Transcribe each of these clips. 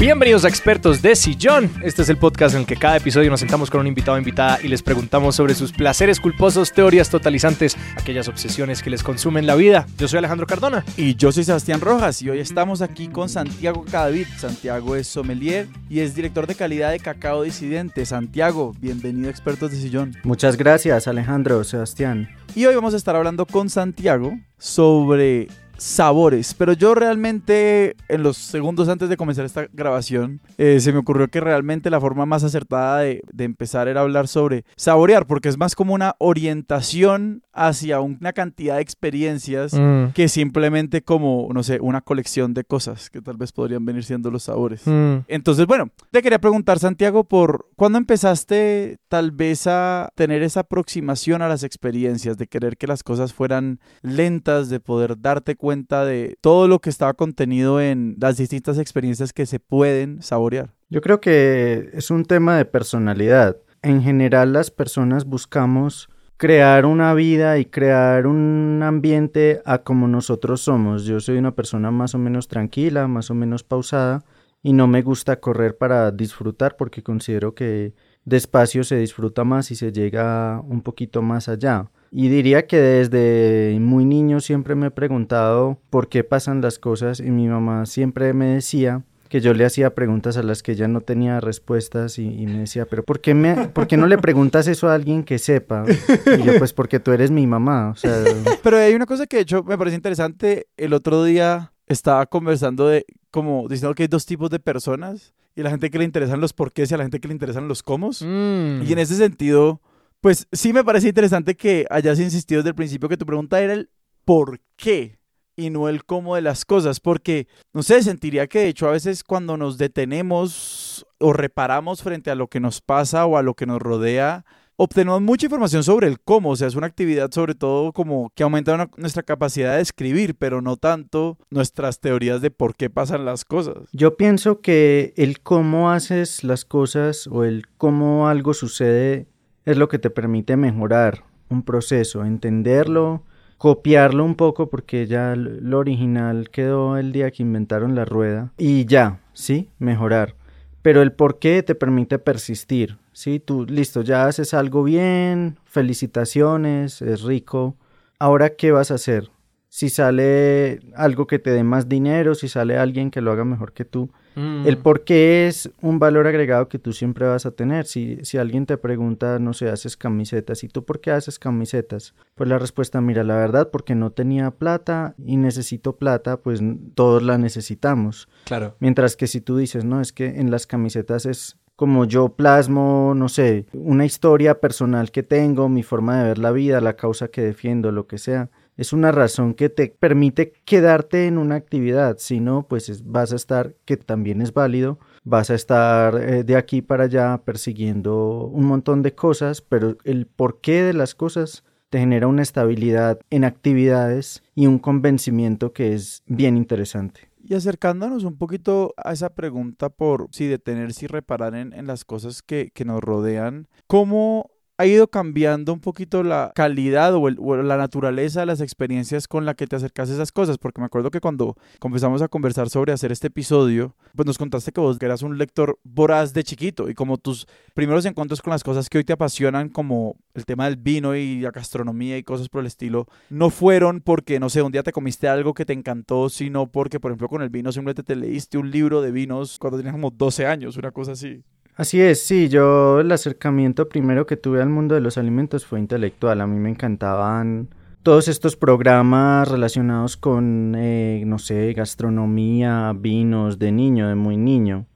Bienvenidos a Expertos de Sillón. Este es el podcast en el que cada episodio nos sentamos con un invitado o invitada y les preguntamos sobre sus placeres culposos, teorías totalizantes, aquellas obsesiones que les consumen la vida. Yo soy Alejandro Cardona. Y yo soy Sebastián Rojas y hoy estamos aquí con Santiago Cadavid. Santiago es sommelier y es director de calidad de Cacao Disidente. Santiago, bienvenido a Expertos de Sillón. Muchas gracias Alejandro, Sebastián. Y hoy vamos a estar hablando con Santiago sobre sabores. Pero yo realmente, en los segundos antes de comenzar esta grabación, eh, se me ocurrió que realmente la forma más acertada de, empezar era hablar sobre saborear, porque es más como una orientación hacia una cantidad de experiencias mm. que simplemente como, no sé, una colección de cosas que tal vez podrían venir siendo los sabores. Mm. Entonces, bueno, te quería preguntar, Santiago, por cuándo empezaste tal vez a tener esa aproximación a las experiencias, de querer que las cosas fueran lentas, de poder darte cuenta de todo lo que estaba contenido en las distintas experiencias que se pueden saborear? Yo creo que es un tema de personalidad. En general las personas buscamos crear una vida y crear un ambiente a como nosotros somos. Yo soy una persona más o menos tranquila, más o menos pausada y no me gusta correr para disfrutar porque considero que despacio se disfruta más y se llega un poquito más allá. Y diría que desde muy niño siempre me he preguntado por qué pasan las cosas y mi mamá siempre me decía que yo le hacía preguntas a las que ella no tenía respuestas y, me decía, pero ¿por qué, me, ¿por qué no le preguntas eso a alguien que sepa? Y yo, pues porque tú eres mi mamá, o sea... Pero hay una cosa que de hecho me parece interesante, el otro día estaba conversando de, como diciendo que hay dos tipos de personas y la gente que le interesan los porqués y a la gente que le interesan los cómo. Mm. Y en ese sentido, pues sí me parece interesante que hayas insistido desde el principio que tu pregunta era el por qué y no el cómo de las cosas, porque, no sé, sentiría que de hecho a veces cuando nos detenemos o reparamos frente a lo que nos pasa o a lo que nos rodea, obtenemos mucha información sobre el cómo, o sea, es una actividad sobre todo como que aumenta nuestra capacidad de escribir, pero no tanto nuestras teorías de por qué pasan las cosas. Yo pienso que el cómo haces las cosas o el cómo algo sucede es lo que te permite mejorar un proceso, entenderlo, copiarlo un poco porque ya lo original quedó el día que inventaron la rueda y ya, ¿sí? Mejorar. Pero el por qué te permite persistir, ¿sí? Tú, listo, ya haces algo bien, felicitaciones, es rico. Ahora, ¿qué vas a hacer? Si sale algo que te dé más dinero, si sale alguien que lo haga mejor que tú, el mm. por qué es un valor agregado que tú siempre vas a tener. Si, si alguien te pregunta, no sé, haces camisetas, ¿y tú por qué haces camisetas? Pues la respuesta, mira, la verdad, porque no tenía plata y necesito plata, pues todos la necesitamos. Claro. Mientras que si tú dices, no, es que en las camisetas es como yo plasmo, no sé, una historia personal que tengo, mi forma de ver la vida, la causa que defiendo, lo que sea es una razón que te permite quedarte en una actividad, si no, pues vas a estar, que también es válido, vas a estar eh, de aquí para allá persiguiendo un montón de cosas, pero el porqué de las cosas te genera una estabilidad en actividades y un convencimiento que es bien interesante. Y acercándonos un poquito a esa pregunta por si detenerse y reparar en, en las cosas que, que nos rodean, ¿cómo ha ido cambiando un poquito la calidad o, la naturaleza de las experiencias con la que te acercas a esas cosas, porque me acuerdo que cuando comenzamos a conversar sobre hacer este episodio, pues nos contaste que vos eras un lector voraz de chiquito y como tus primeros encuentros con las cosas que hoy te apasionan, como el tema del vino y la gastronomía y cosas por el estilo, no fueron porque, no sé, un día te comiste algo que te encantó, sino porque, por ejemplo, con el vino simplemente te leíste un libro de vinos cuando tenías como 12 años, una cosa así. Así es, sí, yo el acercamiento primero que tuve al mundo de los alimentos fue intelectual. A mí me encantaban todos estos programas relacionados con, eh, no sé, gastronomía, vinos, de niño, de muy niño.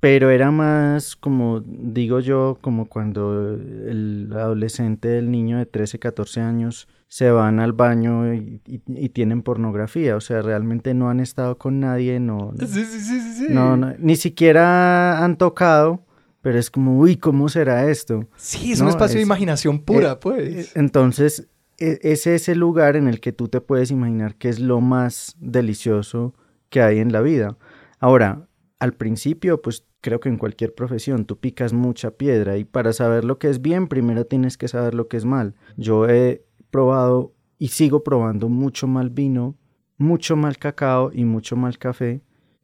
Pero era más como, digo yo, como cuando el adolescente, el niño de 13, 14 años se van al baño y, tienen pornografía. O sea, realmente no han estado con nadie, no, sí, sí, sí, no, no ni siquiera han tocado pero es como, uy, ¿cómo será esto? Sí, es un espacio de imaginación pura, eh, pues. Eh, entonces, e, ese es el lugar en el que tú te puedes imaginar que es lo más delicioso que hay en la vida. Ahora, al principio, pues creo que en cualquier profesión tú picas mucha piedra y para saber lo que es bien, primero tienes que saber lo que es mal. Yo he probado y sigo probando mucho mal vino, mucho mal cacao y mucho mal café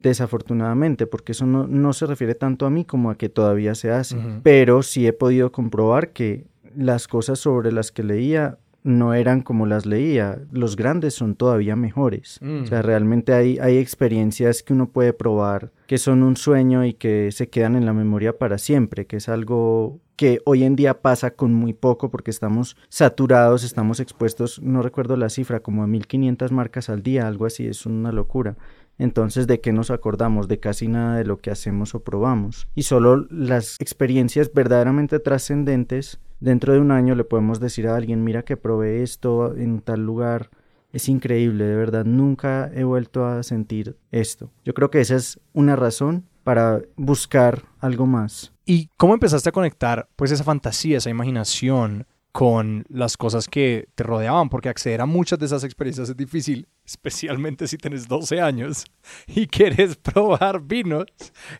desafortunadamente, porque eso no, no se refiere tanto a mí como a que todavía se hace, pero sí he podido comprobar que las cosas sobre las que leía no eran como las leía, los grandes son todavía mejores. Mm. O sea, realmente hay, hay experiencias que uno puede probar que son un sueño y que se quedan en la memoria para siempre, que es algo que hoy en día pasa con muy poco porque estamos saturados, estamos expuestos, no recuerdo la cifra, como a 1500 marcas al día, algo así, es una locura. Entonces, ¿de qué nos acordamos? De casi nada de lo que hacemos o probamos. Y solo las experiencias verdaderamente trascendentes, dentro de un año le podemos decir a alguien, mira que probé esto en tal lugar. Es increíble, de verdad, nunca he vuelto a sentir esto. Yo creo que esa es una razón para buscar algo más. ¿Y cómo empezaste a conectar pues esa fantasía, esa imaginación con las cosas que te rodeaban? Porque acceder a muchas de esas experiencias es difícil, especialmente si tienes 12 años y quieres probar vinos.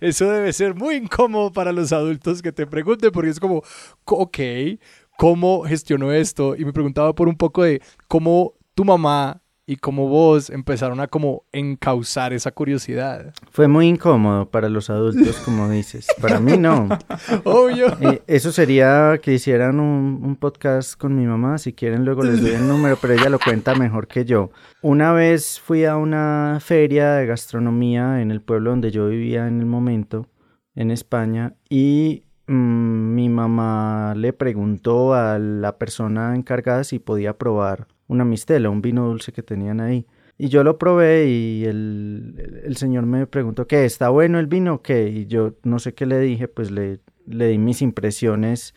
Eso debe ser muy incómodo para los adultos que te pregunten porque es como, ok, ¿cómo gestionó esto? Y me preguntaba por un poco de cómo tu mamá y cómo vos empezaron a como encauzar esa curiosidad. Fue muy incómodo para los adultos, como dices. Para mí no. Obvio. Eh, eso sería que hicieran un, un podcast con mi mamá. Si quieren, luego les doy el número, pero ella lo cuenta mejor que yo. Una vez fui a una feria de gastronomía en el pueblo donde yo vivía en el momento, en España, y mm, mi mamá le preguntó a la persona encargada si podía probar una mistela, un vino dulce que tenían ahí. Y yo lo probé y el, el- señor me preguntó, ¿qué? ¿Está bueno el vino qué? Y yo no sé qué le dije, pues le, le di mis impresiones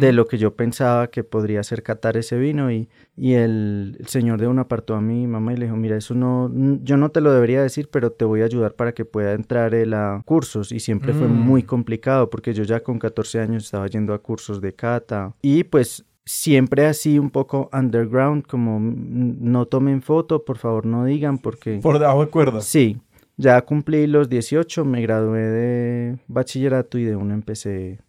de lo que yo pensaba que podría ser catar ese vino y, y el, el señor de una apartó a mi mamá y le dijo, mira, eso no, yo no te lo debería decir, pero te voy a ayudar para que pueda entrar él a cursos y siempre fue Mm. muy complicado porque yo ya con 14 años estaba yendo a cursos de cata y pues siempre así un poco underground, como mm, no tomen foto, por favor no digan porque... Por debajo de cuerda. Sí, ya cumplí los 18, me gradué de bachillerato y de una empecé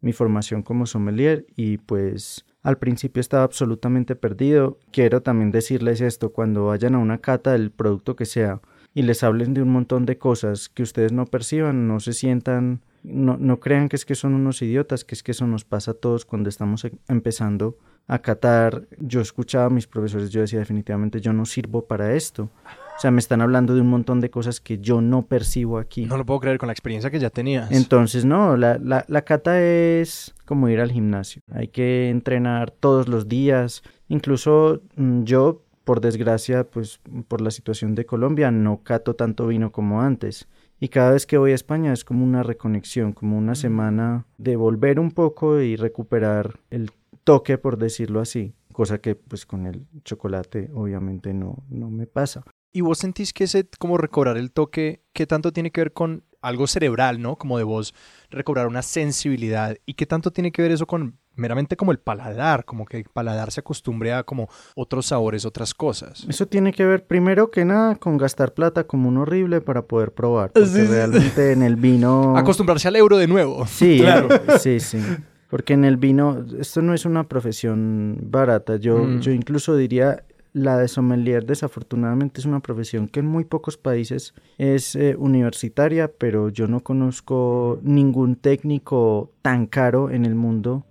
mi formación como sommelier y pues al principio estaba absolutamente perdido. Quiero también decirles esto, cuando vayan a una cata del producto que sea y les hablen de un montón de cosas que ustedes no perciban, no se sientan, no, no crean que es que son unos idiotas, que es que eso nos pasa a todos cuando estamos e- empezando a catar. Yo escuchaba a mis profesores, yo decía definitivamente yo no sirvo para esto. O sea, me están hablando de un montón de cosas que yo no percibo aquí. No lo puedo creer con la experiencia que ya tenías. Entonces, no, la, la, la cata es como ir al gimnasio. Hay que entrenar todos los días. Incluso mm, yo, por desgracia, pues por la situación de Colombia, no cato tanto vino como antes. Y cada vez que voy a España es como una reconexión, como una semana de volver un poco y recuperar el toque, por decirlo así. Cosa que pues con el chocolate obviamente no, no me pasa. ¿Y vos sentís que ese, como recobrar el toque, qué tanto tiene que ver con algo cerebral, ¿no? Como de vos recobrar una sensibilidad. ¿Y qué tanto tiene que ver eso con meramente como el paladar? Como que el paladar se acostumbre a como otros sabores, otras cosas. Eso tiene que ver primero que nada con gastar plata como un horrible para poder probar. Porque Sí, sí. realmente en el vino... Acostumbrarse al euro de nuevo. Sí, Claro. sí, sí. Porque en el vino, esto no es una profesión barata. Yo, Mm. yo incluso diría, la de sommelier desafortunadamente es una profesión que en muy pocos países es eh, universitaria, pero yo no conozco ningún técnico tan caro en el mundo,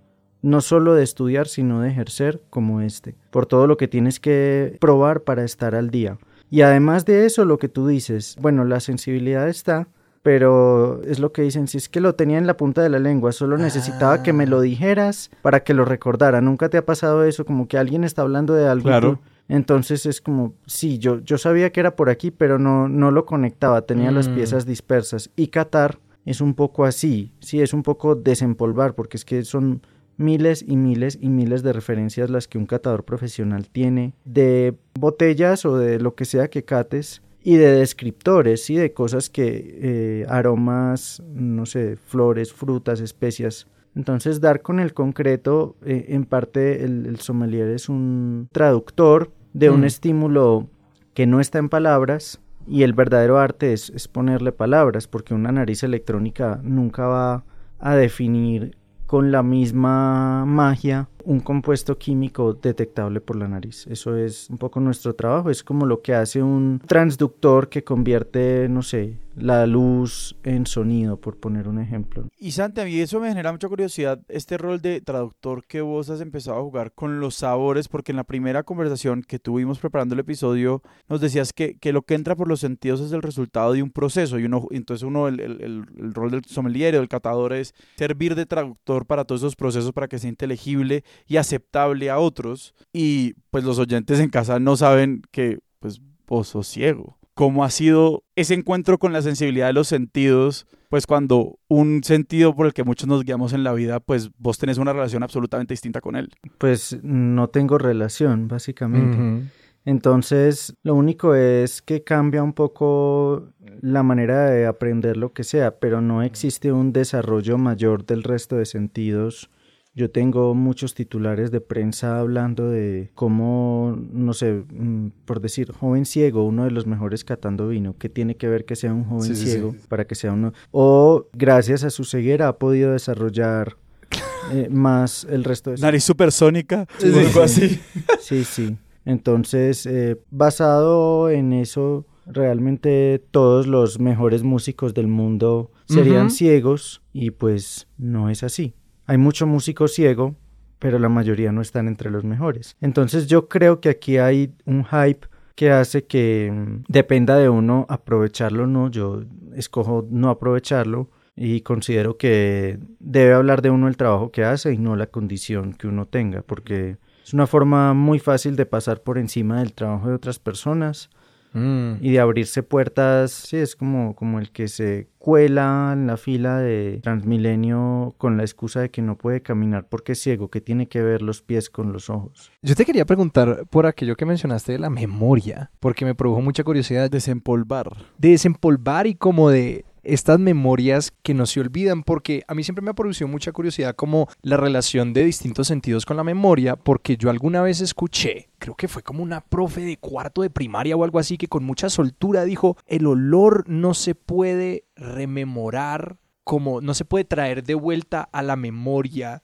no solo de estudiar, sino de ejercer como este, por todo lo que tienes que probar para estar al día. Y además de eso, lo que tú dices, bueno, la sensibilidad está, pero es lo que dicen, si es que lo tenía en la punta de la lengua, solo necesitaba que me lo dijeras para que lo recordara. ¿Nunca te ha pasado eso? Como que alguien está hablando de algo. y Claro. tú- Entonces es como, sí, yo, yo sabía que era por aquí, pero no, no lo conectaba, tenía las Mm. piezas dispersas. Y Qatar es un poco así, sí, es un poco desempolvar, porque es que son miles y miles y miles de referencias las que un catador profesional tiene de botellas o de lo que sea que cates y de descriptores, sí, de cosas que eh, aromas, no sé, flores, frutas, especias. Entonces dar con el concreto, eh, en parte el, el sommelier es un traductor de un Mm. estímulo que no está en palabras y el verdadero arte es, es ponerle palabras, porque una nariz electrónica nunca va a definir con la misma magia un compuesto químico detectable por la nariz. Eso es un poco nuestro trabajo, es como lo que hace un transductor que convierte, no sé, la luz en sonido, por poner un ejemplo. Y Santi, a mí eso me genera mucha curiosidad, este rol de traductor que vos has empezado a jugar con los sabores, porque en la primera conversación que tuvimos preparando el episodio, nos decías que, que lo que entra por los sentidos es el resultado de un proceso, y uno, entonces uno, el, el, el, rol del sommelier o del catador es servir de traductor para todos esos procesos para que sea inteligible y aceptable a otros, y pues los oyentes en casa no saben que pues vos sos ciego cómo ha sido ese encuentro con la sensibilidad de los sentidos, pues cuando un sentido por el que muchos nos guiamos en la vida, pues vos tenés una relación absolutamente distinta con él. Pues no tengo relación, básicamente. Entonces, lo único es que cambia un poco la manera de aprender lo que sea, pero no existe un desarrollo mayor del resto de sentidos yo tengo muchos titulares de prensa hablando de cómo, no sé, mm, por decir, joven ciego, uno de los mejores catando vino. ¿Qué tiene que ver que sea un joven ciego para que sea uno? O gracias a su ceguera ha podido desarrollar eh, más el resto de... Nariz supersónica, algo así. Sí, sí. Entonces, eh, basado en eso, realmente todos los mejores músicos del mundo serían ciegos y pues no es así. Hay mucho músico ciego, pero la mayoría no están entre los mejores. Entonces yo creo que aquí hay un hype que hace que mm, dependa de uno aprovecharlo o no. Yo escojo no aprovecharlo y considero que debe hablar de uno el trabajo que hace y no la condición que uno tenga, porque es una forma muy fácil de pasar por encima del trabajo de otras personas Mm. Y de abrirse puertas, sí, es como, como el que se cuela en la fila de Transmilenio con la excusa de que no puede caminar porque es ciego, que tiene que ver los pies con los ojos. Yo te quería preguntar por aquello que mencionaste de la memoria, porque me produjo mucha curiosidad. Desempolvar. De desempolvar y como de estas memorias que no se olvidan, porque a mí siempre me ha producido mucha curiosidad como la relación de distintos sentidos con la memoria, porque yo alguna vez escuché, creo que fue como una profe de cuarto de primaria o algo así, que con mucha soltura dijo, el olor no se puede rememorar, como no se puede traer de vuelta a la memoria.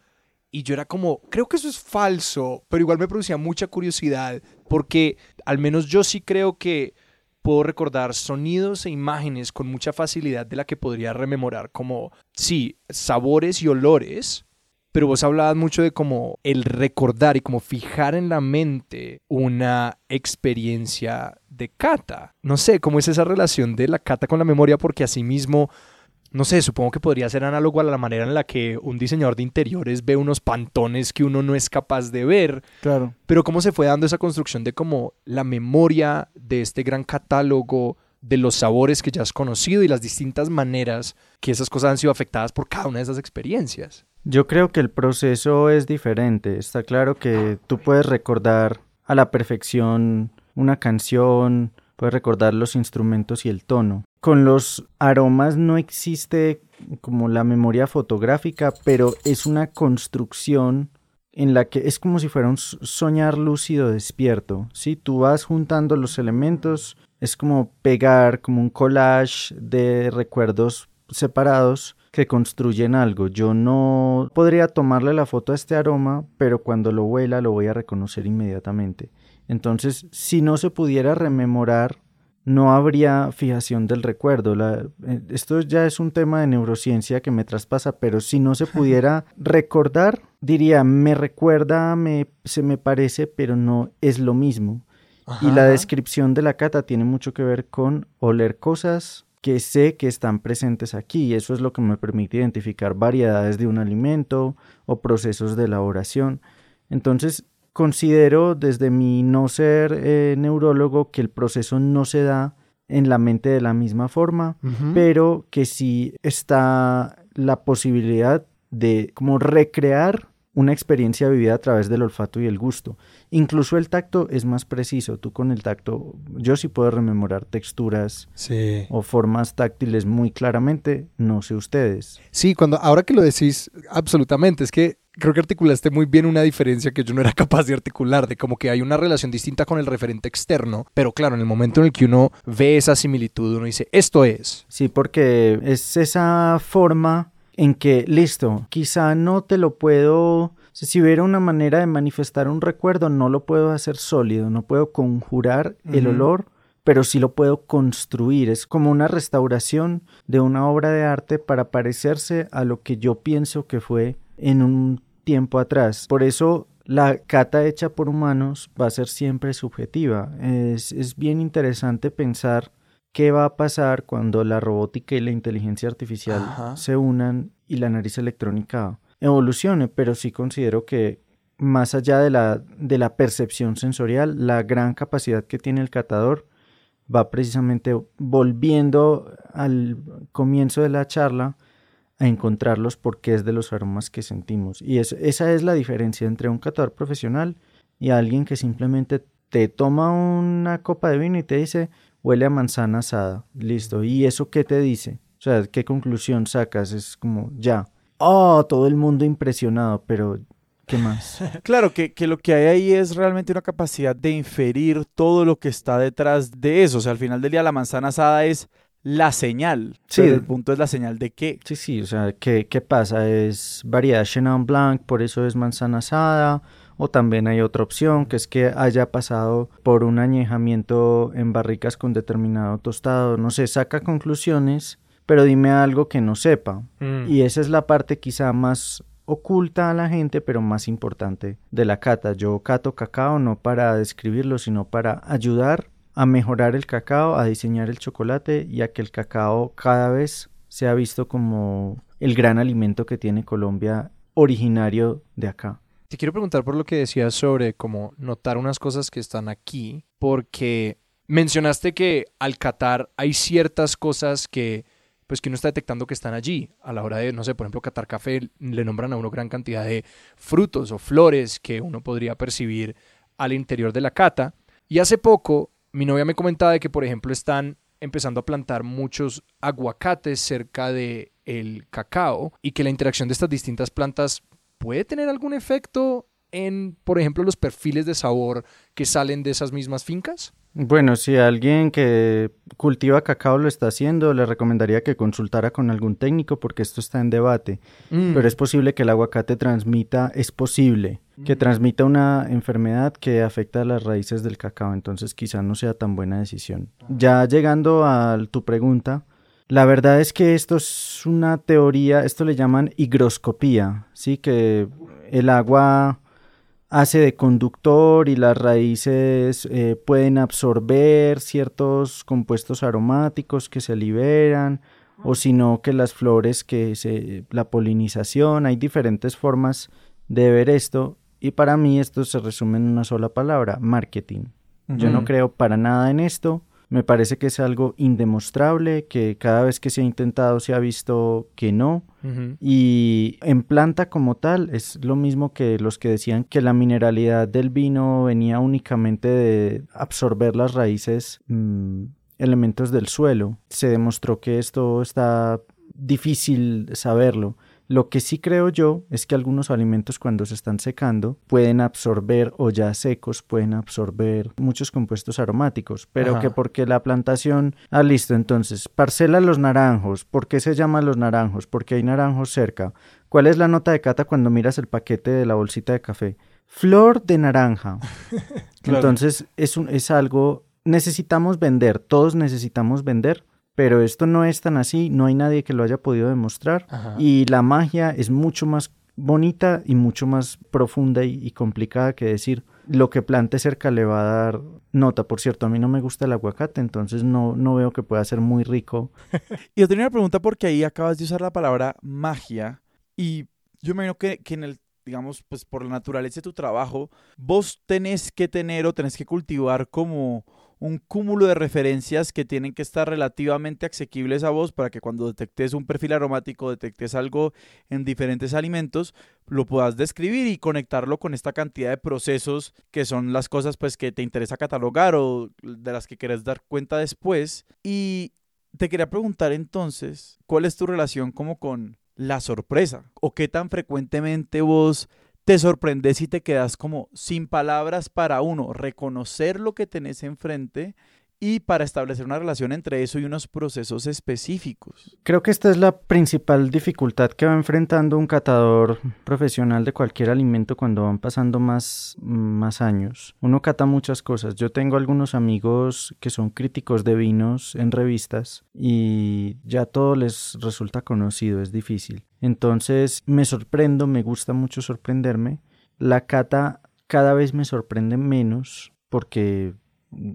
Y yo era como, creo que eso es falso, pero igual me producía mucha curiosidad, porque al menos yo sí creo que puedo recordar sonidos e imágenes con mucha facilidad de la que podría rememorar como, sí, sabores y olores, pero vos hablabas mucho de como el recordar y como fijar en la mente una experiencia de cata. No sé, cómo es esa relación de la cata con la memoria, porque asimismo no sé, supongo que podría ser análogo a la manera en la que un diseñador de interiores ve unos pantones que uno no es capaz de ver. Claro. Pero cómo se fue dando esa construcción de como la memoria de este gran catálogo de los sabores que ya has conocido y las distintas maneras que esas cosas han sido afectadas por cada una de esas experiencias. Yo creo que el proceso es diferente. Está claro que tú puedes recordar a la perfección una canción, puedes recordar los instrumentos y el tono, con los aromas no existe como la memoria fotográfica, pero es una construcción en la que es como si fuera un soñar lúcido despierto. Si tú vas juntando los elementos, es como pegar como un collage de recuerdos separados que construyen algo. Yo no podría tomarle la foto a este aroma, pero cuando lo huela lo voy a reconocer inmediatamente. Entonces, si no se pudiera rememorar no habría fijación del recuerdo. Eh, esto ya es un tema de neurociencia que me traspasa, pero si no se pudiera recordar, diría, me recuerda, me, se me parece, pero no es lo mismo. Y la descripción de la cata tiene mucho que ver con oler cosas que sé que están presentes aquí y eso es lo que me permite identificar variedades de un alimento o procesos de elaboración. Entonces, considero desde mi no ser eh, neurólogo que el proceso no se da en la mente de la misma forma, pero que sí está la posibilidad de como recrear una experiencia vivida a través del olfato y el gusto. Incluso el tacto es más preciso. Tú con el tacto, yo sí puedo rememorar texturas o formas táctiles muy claramente, no sé ustedes. Sí, cuando ahora que lo decís, absolutamente, es que creo que articulaste muy bien una diferencia que yo no era capaz de articular, de como que hay una relación distinta con el referente externo, pero claro, en el momento en el que uno ve esa similitud, uno dice, esto es. Sí, porque es esa forma en que, listo, quizá no te lo puedo Si hubiera una manera de manifestar un recuerdo, no lo puedo hacer sólido, no puedo conjurar el olor, pero sí lo puedo construir. Es como una restauración de una obra de arte para parecerse a lo que yo pienso que fue en un tiempo atrás. Por eso la cata hecha por humanos va a ser siempre subjetiva. Es, es bien interesante pensar qué va a pasar cuando la robótica y la inteligencia artificial Ajá. se unan y la nariz electrónica evolucione, pero sí considero que más allá de la, de la percepción sensorial, la gran capacidad que tiene el catador va precisamente volviendo al comienzo de la charla a encontrar los porqués de los aromas que sentimos. Y es- esa es la diferencia entre un catador profesional y alguien que simplemente te toma una copa de vino y te dice huele a manzana asada. Listo. ¿Y eso qué te dice? O sea, ¿qué conclusión sacas? Es como ya. Oh, todo el mundo impresionado, pero ¿qué más? Claro, que, que lo que hay ahí es realmente una capacidad de inferir todo lo que está detrás de eso. O sea, al final del día la manzana asada es la señal. Sí. Pero el punto es la señal de qué. Sí, sí, o sea, ¿qué, qué pasa? Es variedad Chenin Blanc, por eso es manzana asada. O también hay otra opción, que es que haya pasado por un añejamiento en barricas con determinado tostado. No sé, saca conclusiones, pero dime algo que no sepa. Mm. Y esa es la parte quizá más oculta a la gente, pero más importante de la cata. Yo cato cacao no para describirlo, sino para ayudar a mejorar el cacao, a diseñar el chocolate y a que el cacao cada vez sea visto como el gran alimento que tiene Colombia originario de acá. Te quiero preguntar por lo que decías sobre cómo notar unas cosas que están aquí, porque mencionaste que al catar hay ciertas cosas que pues que uno está detectando que están allí. A la hora de, no sé, por ejemplo, catar café, le nombran a uno gran cantidad de frutos o flores que uno podría percibir al interior de la cata. Y hace poco, mi novia me comentaba de que, por ejemplo, están empezando a plantar muchos aguacates cerca de el cacao y que la interacción de estas distintas plantas puede tener algún efecto en, por ejemplo, los perfiles de sabor que salen de esas mismas fincas? Bueno, si alguien que cultiva cacao lo está haciendo, le recomendaría que consultara con algún técnico porque esto está en debate. Mm. Pero es posible que el aguacate transmita, es posible que transmita una enfermedad que afecta a las raíces del cacao, entonces quizá no sea tan buena decisión. Ya llegando a tu pregunta, la verdad es que esto es una teoría, esto le llaman higroscopía, sí, que el agua hace de conductor y las raíces eh, pueden absorber ciertos compuestos aromáticos que se liberan o sino que las flores que se la polinización, hay diferentes formas de ver esto y para mí esto se resume en una sola palabra, marketing. Yo no creo para nada en esto. Me parece que es algo indemostrable, que cada vez que se ha intentado se ha visto que no. Y en planta como tal es lo mismo que los que decían que la mineralidad del vino venía únicamente de absorber las raíces, mm, elementos del suelo. Se demostró que esto está difícil saberlo. Lo que sí creo yo es que algunos alimentos cuando se están secando pueden absorber o ya secos pueden absorber muchos compuestos aromáticos, pero Ajá. que porque la plantación, ah listo, entonces, parcela los naranjos, ¿por qué se llama los naranjos? Porque hay naranjos cerca. ¿Cuál es la nota de cata cuando miras el paquete de la bolsita de café? Flor de naranja. Claro. Entonces es, un, es algo, necesitamos vender, todos necesitamos vender, pero esto no es tan así, no hay nadie que lo haya podido demostrar Ajá. y la magia es mucho más bonita y mucho más profunda y, y complicada que decir lo que plante cerca le va a dar nota. Por cierto, a mí no me gusta el aguacate, entonces no, no veo que pueda ser muy rico. Y yo tenía una pregunta porque ahí acabas de usar la palabra magia y yo me imagino que, que en el, digamos, pues por la naturaleza de tu trabajo, vos tenés que tener o tenés que cultivar como un cúmulo de referencias que tienen que estar relativamente asequibles a vos para que cuando detectes un perfil aromático, detectes algo en diferentes alimentos, lo puedas describir y conectarlo con esta cantidad de procesos que son las cosas pues que te interesa catalogar o de las que querés dar cuenta después. Y te quería preguntar entonces, ¿cuál es tu relación como con la sorpresa? ¿O qué tan frecuentemente vos te sorprendes y te quedas como sin palabras para uno, reconocer lo que tenés enfrente y para establecer una relación entre eso y unos procesos específicos. Creo que esta es la principal dificultad que va enfrentando un catador profesional de cualquier alimento cuando van pasando más, más años. Uno cata muchas cosas. Yo tengo algunos amigos que son críticos de vinos en revistas y ya todo les resulta conocido, es difícil. Entonces me sorprendo, me gusta mucho sorprenderme. La cata cada vez me sorprende menos porque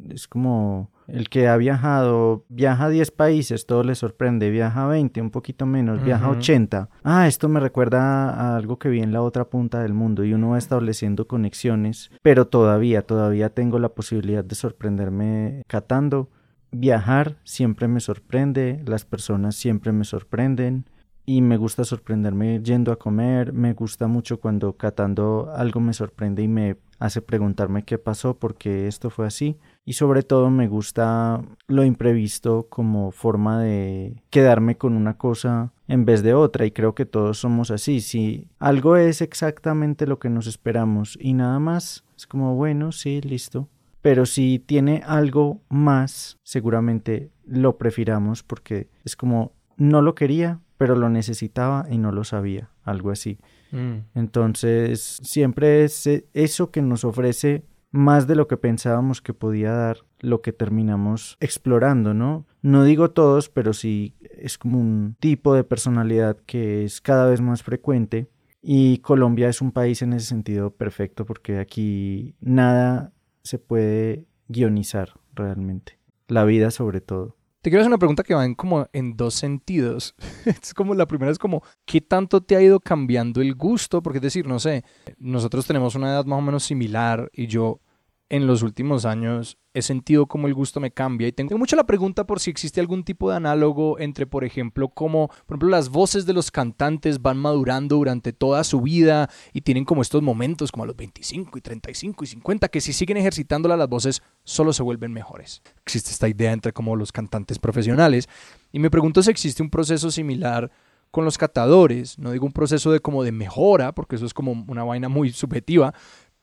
es como el que ha viajado, viaja a 10 países, todo le sorprende, viaja a 20, un poquito menos, viaja a 80. Ah, esto me recuerda a algo que vi en la otra punta del mundo y uno va estableciendo conexiones, pero todavía, todavía tengo la posibilidad de sorprenderme catando. Viajar siempre me sorprende, las personas siempre me sorprenden y me gusta sorprenderme yendo a comer, me gusta mucho cuando catando algo me sorprende y me hace preguntarme qué pasó, porque esto fue así. Y sobre todo me gusta lo imprevisto como forma de quedarme con una cosa en vez de otra. Y creo que todos somos así. Si algo es exactamente lo que nos esperamos y nada más, es como bueno, sí, listo. Pero si tiene algo más, seguramente lo prefiramos porque es como no lo quería, pero lo necesitaba y no lo sabía, algo así. Mm. Entonces, siempre es eh, eso que nos ofrece más de lo que pensábamos que podía dar lo que terminamos explorando, ¿no? No digo todos, pero sí es como un tipo de personalidad que es cada vez más frecuente y Colombia es un país en ese sentido perfecto porque aquí nada se puede guionizar realmente, la vida sobre todo. Te quiero hacer una pregunta que va en como en dos sentidos. es como la primera es como, ¿qué tanto te ha ido cambiando el gusto? Porque es decir, no sé, nosotros tenemos una edad más o menos similar y yo en los últimos años he sentido como el gusto me cambia. Y tengo mucho la pregunta por si existe algún tipo de análogo entre, por ejemplo, cómo, por ejemplo, las voces de los cantantes van madurando durante toda su vida y tienen como estos momentos como a los 25 y 35 y 50 que si siguen ejercitándolas las voces solo se vuelven mejores. Existe esta idea entre como los cantantes profesionales. Y me pregunto si existe un proceso similar con los catadores, no digo un proceso de como de mejora, porque eso es como una vaina muy subjetiva,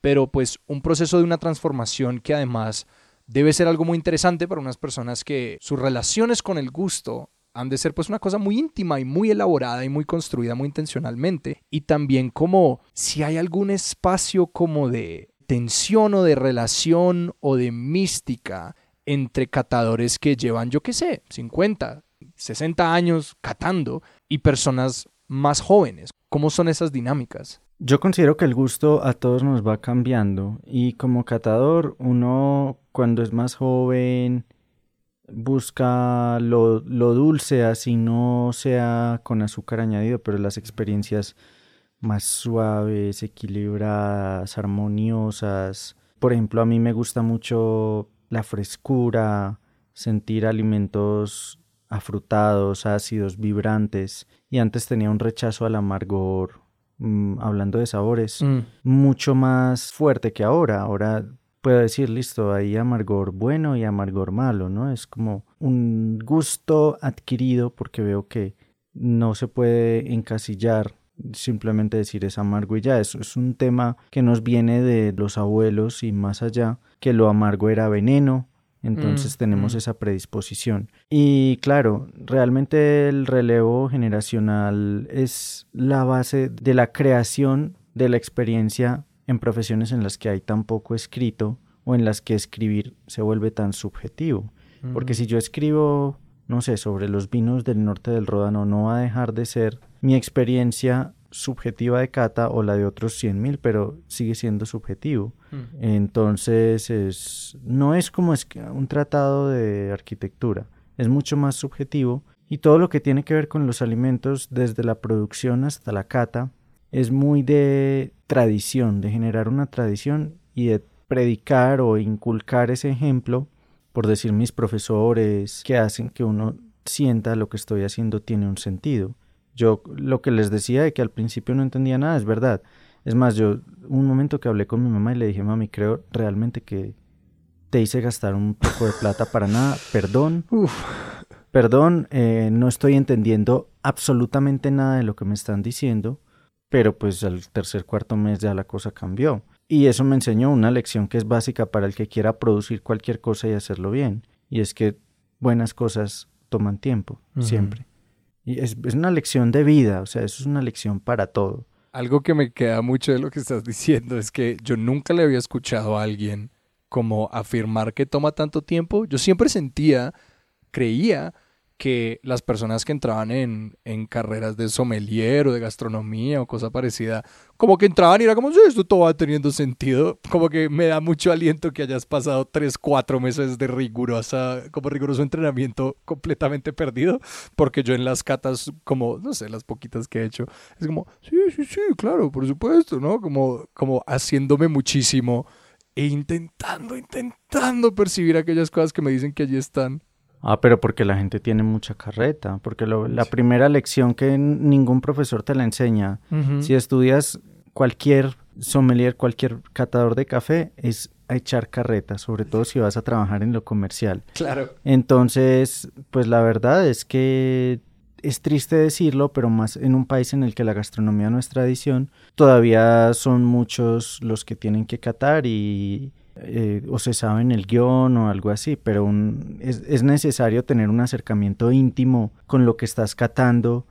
pero pues un proceso de una transformación que además debe ser algo muy interesante para unas personas que sus relaciones con el gusto han de ser pues una cosa muy íntima y muy elaborada y muy construida muy intencionalmente. Y también como si hay algún espacio como de tensión o de relación o de mística entre catadores que llevan yo qué sé 50 60 años catando y personas más jóvenes. Cómo son esas dinámicas yo considero que el gusto a todos nos va cambiando y como catador uno cuando es más joven busca lo, dulce así no sea con azúcar añadido, pero las experiencias más suaves, equilibradas, armoniosas. Por ejemplo, a mí me gusta mucho la frescura, sentir alimentos afrutados, ácidos, vibrantes, y antes tenía un rechazo al amargor Mm, hablando de sabores, mm. mucho más fuerte que ahora. Ahora puedo decir, listo, hay amargor bueno y amargor malo, ¿no? Es como un gusto adquirido porque veo que no se puede encasillar simplemente decir es amargo y ya, eso es un tema que nos viene de los abuelos y más allá, que lo amargo era veneno, entonces mm, tenemos mm. esa predisposición. Y claro, realmente el relevo generacional es la base de la creación de la experiencia en profesiones en las que hay tan poco escrito o en las que escribir se vuelve tan subjetivo. Porque si yo escribo, no sé, sobre los vinos del norte del Ródano, no va a dejar de ser mi experiencia subjetiva de Cata o la de otros 100.000, pero sigue siendo subjetivo. Mm. Entonces, es, no es como es un tratado de arquitectura, es mucho más subjetivo y todo lo que tiene que ver con los alimentos, desde la producción hasta la cata, es muy de tradición, de generar una tradición y de predicar o inculcar ese ejemplo, por decir mis profesores, que hacen que uno sienta lo que estoy haciendo tiene un sentido. Yo lo que les decía de que al principio no entendía nada es verdad. Es más, yo un momento que hablé con mi mamá y le dije, mami, creo realmente que te hice gastar un poco de plata para nada. Perdón. Perdón, eh, no estoy entendiendo absolutamente nada de lo que me están diciendo, pero pues al tercer, cuarto mes ya la cosa cambió. Y eso me enseñó una lección que es básica para el que quiera producir cualquier cosa y hacerlo bien. y es que buenas cosas toman tiempo, siempre. Y es, es, una lección de vida, o sea, eso es una lección para todo. Algo que me queda mucho de lo que estás diciendo es que yo nunca le había escuchado a alguien como afirmar que toma tanto tiempo. Yo siempre sentía, creía que las personas que entraban en, carreras de sommelier o de gastronomía o cosa parecida, como que entraban y era como, sí, esto todo va teniendo sentido. Como que me da mucho aliento que hayas pasado tres, cuatro meses de rigurosa, como riguroso entrenamiento completamente perdido, porque yo en las catas, como, no sé, las poquitas que he hecho, es como, sí, sí, sí, claro, por supuesto, ¿no? Como, como haciéndome muchísimo e intentando, intentando percibir aquellas cosas que me dicen que allí están. Ah, pero porque la gente tiene mucha carreta, porque la primera lección que ningún profesor te la enseña, si estudias cualquier sommelier, cualquier catador de café, es a echar carreta, sobre todo si vas a trabajar en lo comercial. Claro. Entonces, pues la verdad es que es triste decirlo, pero más en un país en el que la gastronomía no es tradición, todavía son muchos los que tienen que catar y eh, o se sabe en el guion o algo así, pero es, es, necesario tener un acercamiento íntimo con lo que estás catando,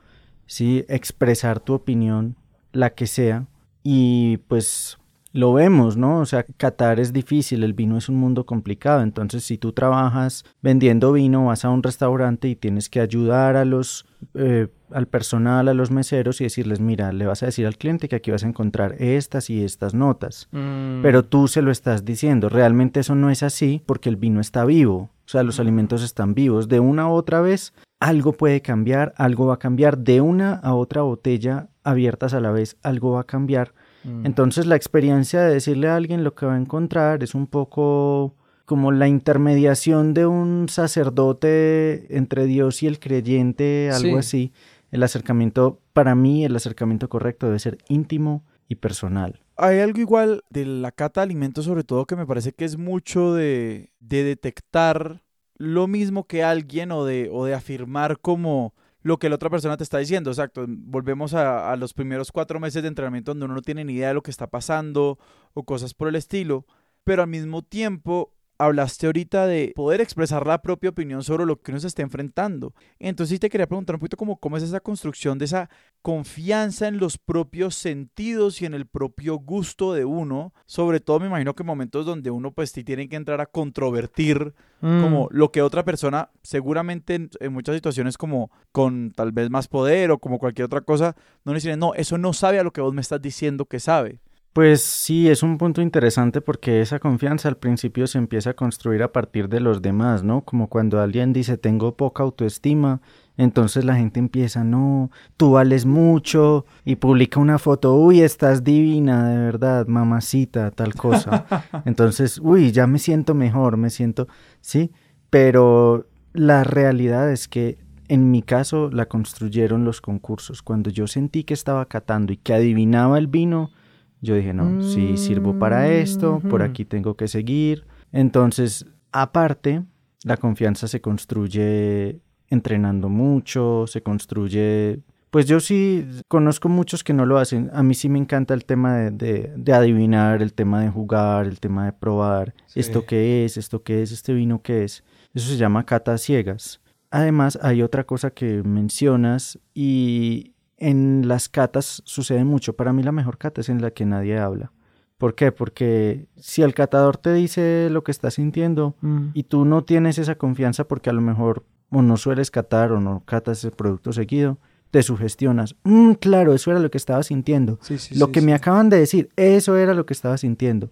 ¿sí? expresar tu opinión, la que sea, y pues lo vemos, ¿no? O sea, Qatar es difícil, el vino es un mundo complicado, entonces si tú trabajas vendiendo vino, vas a un restaurante y tienes que ayudar a los, eh, al personal, a los meseros y decirles, mira, le vas a decir al cliente que aquí vas a encontrar estas y estas notas, mm. pero tú se lo estás diciendo, realmente eso no es así porque el vino está vivo, o sea, los mm. alimentos están vivos, de una u otra vez algo puede cambiar, algo va a cambiar, de una a otra botella abiertas a la vez, algo va a cambiar Mm. Entonces la experiencia de decirle a alguien lo que va a encontrar es un poco como la intermediación de un sacerdote entre Dios y el creyente, algo así. El acercamiento, para mí, el acercamiento correcto debe ser íntimo y personal. Hay algo igual de la cata de alimentos, sobre todo, que me parece que es mucho de, de detectar lo mismo que alguien o de, o de afirmar como lo que la otra persona te está diciendo. Exacto. Volvemos a, los primeros cuatro meses de entrenamiento donde uno no tiene ni idea de lo que está pasando o cosas por el estilo. Pero al mismo tiempo hablaste ahorita de poder expresar la propia opinión sobre lo que uno se está enfrentando. Entonces sí te quería preguntar un poquito cómo, cómo es esa construcción de esa confianza en los propios sentidos y en el propio gusto de uno. Sobre todo me imagino que en momentos donde uno pues sí tiene que entrar a controvertir como mm. lo que otra persona seguramente en, muchas situaciones como con tal vez más poder o como cualquier otra cosa, no le dicen, no, eso no sabe a lo que vos me estás diciendo que sabe. Pues sí, es un punto interesante porque esa confianza al principio se empieza a construir a partir de los demás, ¿no? Como cuando alguien dice tengo poca autoestima, entonces la gente empieza, no, tú vales mucho y publica una foto, uy, estás divina, de verdad, mamacita, tal cosa. Entonces, uy, ya me siento mejor, me siento, sí, pero la realidad es que en mi caso la construyeron los concursos. Cuando yo sentí que estaba catando y que adivinaba el vino, yo dije, no, si sirvo para esto, por aquí tengo que seguir. Entonces, aparte, la confianza se construye entrenando mucho, se construye... Pues yo sí conozco muchos que no lo hacen. A mí sí me encanta el tema de, de, adivinar, el tema de jugar, el tema de probar. Esto qué es, esto qué es, este vino qué es. Eso se llama cata ciegas. Además, hay otra cosa que mencionas y en las catas sucede mucho. Para mí la mejor cata es en la que nadie habla. ¿Por qué? Porque si el catador te dice lo que está sintiendo mm. y tú no tienes esa confianza porque a lo mejor o no sueles catar o no catas el producto seguido, te sugestionas. Mm, claro, eso era lo que estaba sintiendo. lo que me acaban de decir, eso era lo que estaba sintiendo.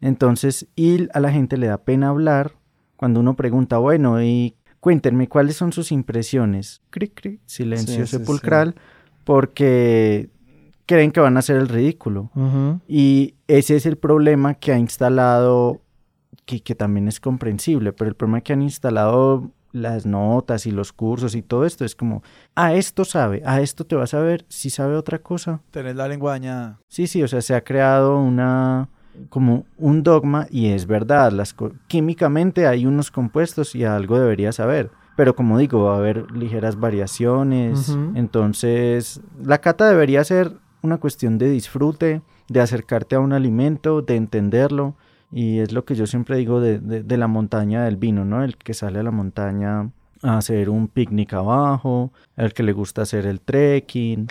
Entonces, y a la gente le da pena hablar cuando uno pregunta, bueno, y cuéntenme cuáles son sus impresiones. Cric, cric, silencio sepulcral porque creen que van a hacer el ridículo. Y ese es el problema que ha instalado, que, que, también es comprensible, pero el problema que han instalado las notas y los cursos y todo esto es como, a esto sabe, a esto te vas a ver si sabe otra cosa. Tenés la lengua dañada. Sí, sí, o sea, se ha creado una como un dogma y es verdad, las químicamente hay unos compuestos y algo debería saber pero como digo, va a haber ligeras variaciones. Entonces, la cata debería ser una cuestión de disfrute, de acercarte a un alimento, de entenderlo Y es lo que yo siempre digo de, de, la montaña del vino, ¿no? El que sale a la montaña a hacer un picnic abajo, el que le gusta hacer el trekking,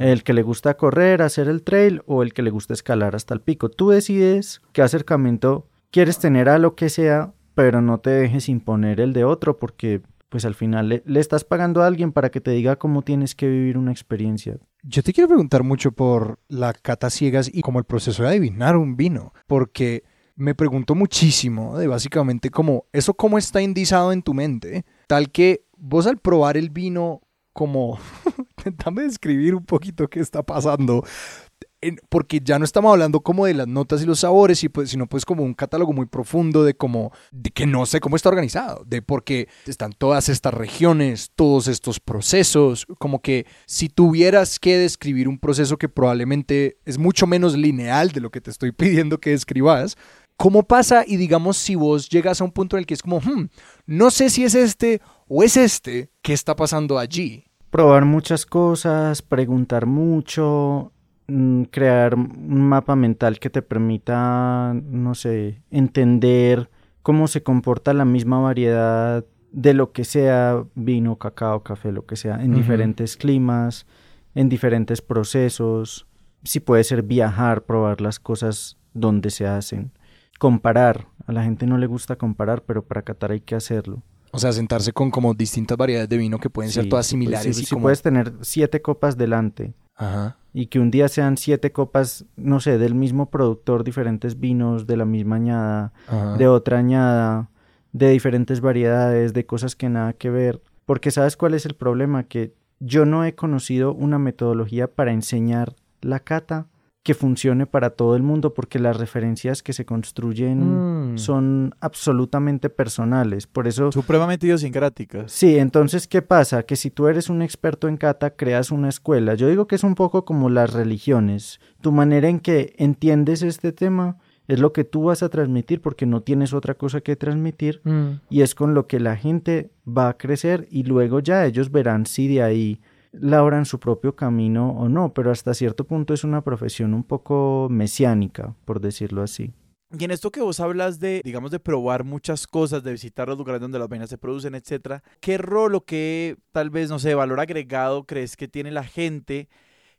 el que le gusta correr, hacer el trail o el que le gusta escalar hasta el pico. Tú decides qué acercamiento quieres tener a lo que sea, pero no te dejes imponer el de otro porque pues al final le, estás pagando a alguien para que te diga cómo tienes que vivir una experiencia. Yo te quiero preguntar mucho por la cata ciegas y como el proceso de adivinar un vino, porque me pregunto muchísimo de básicamente cómo eso cómo está indizado en tu mente, tal que vos al probar el vino como intentame describir un poquito qué está pasando porque ya no estamos hablando como de las notas y los sabores, y pues, sino pues como un catálogo muy profundo de como, de que no sé cómo está organizado, de por qué están todas estas regiones, todos estos procesos, como que si tuvieras que describir un proceso que probablemente es mucho menos lineal de lo que te estoy pidiendo que describas, ¿cómo pasa? Y digamos, si vos llegas a un punto en el que es como, hmm, no sé si es este o es este, ¿qué está pasando allí? Probar muchas cosas, preguntar mucho, crear un mapa mental que te permita, no sé, entender cómo se comporta la misma variedad de lo que sea vino, cacao, café, lo que sea, en diferentes climas, en diferentes procesos. Si puede ser viajar, probar las cosas donde se hacen. Comparar. A la gente no le gusta comparar, pero para Qatar hay que hacerlo. O sea, sentarse con como distintas variedades de vino que pueden ser todas similares. y si puedes tener siete copas delante Ajá y que un día sean siete copas, no sé, del mismo productor, diferentes vinos, de la misma añada, de otra añada, de diferentes variedades, de cosas que nada que ver. Porque sabes cuál es el problema, que yo no he conocido una metodología para enseñar la cata que funcione para todo el mundo porque las referencias que se construyen mm. son absolutamente personales. Por eso... Supremamente idiosincráticas. Sí, entonces, ¿qué pasa? Que si tú eres un experto en kata, creas una escuela. Yo digo que es un poco como las religiones. Tu manera en que entiendes este tema es lo que tú vas a transmitir porque no tienes otra cosa que transmitir mm. y es con lo que la gente va a crecer y luego ya ellos verán si de ahí labran su propio camino o no, pero hasta cierto punto es una profesión un poco mesiánica, por decirlo así. Y en esto que vos hablas de, digamos, de probar muchas cosas, de visitar los lugares donde las vainas se producen, etcétera, ¿qué rol o qué, tal vez, no sé, valor agregado crees que tiene la gente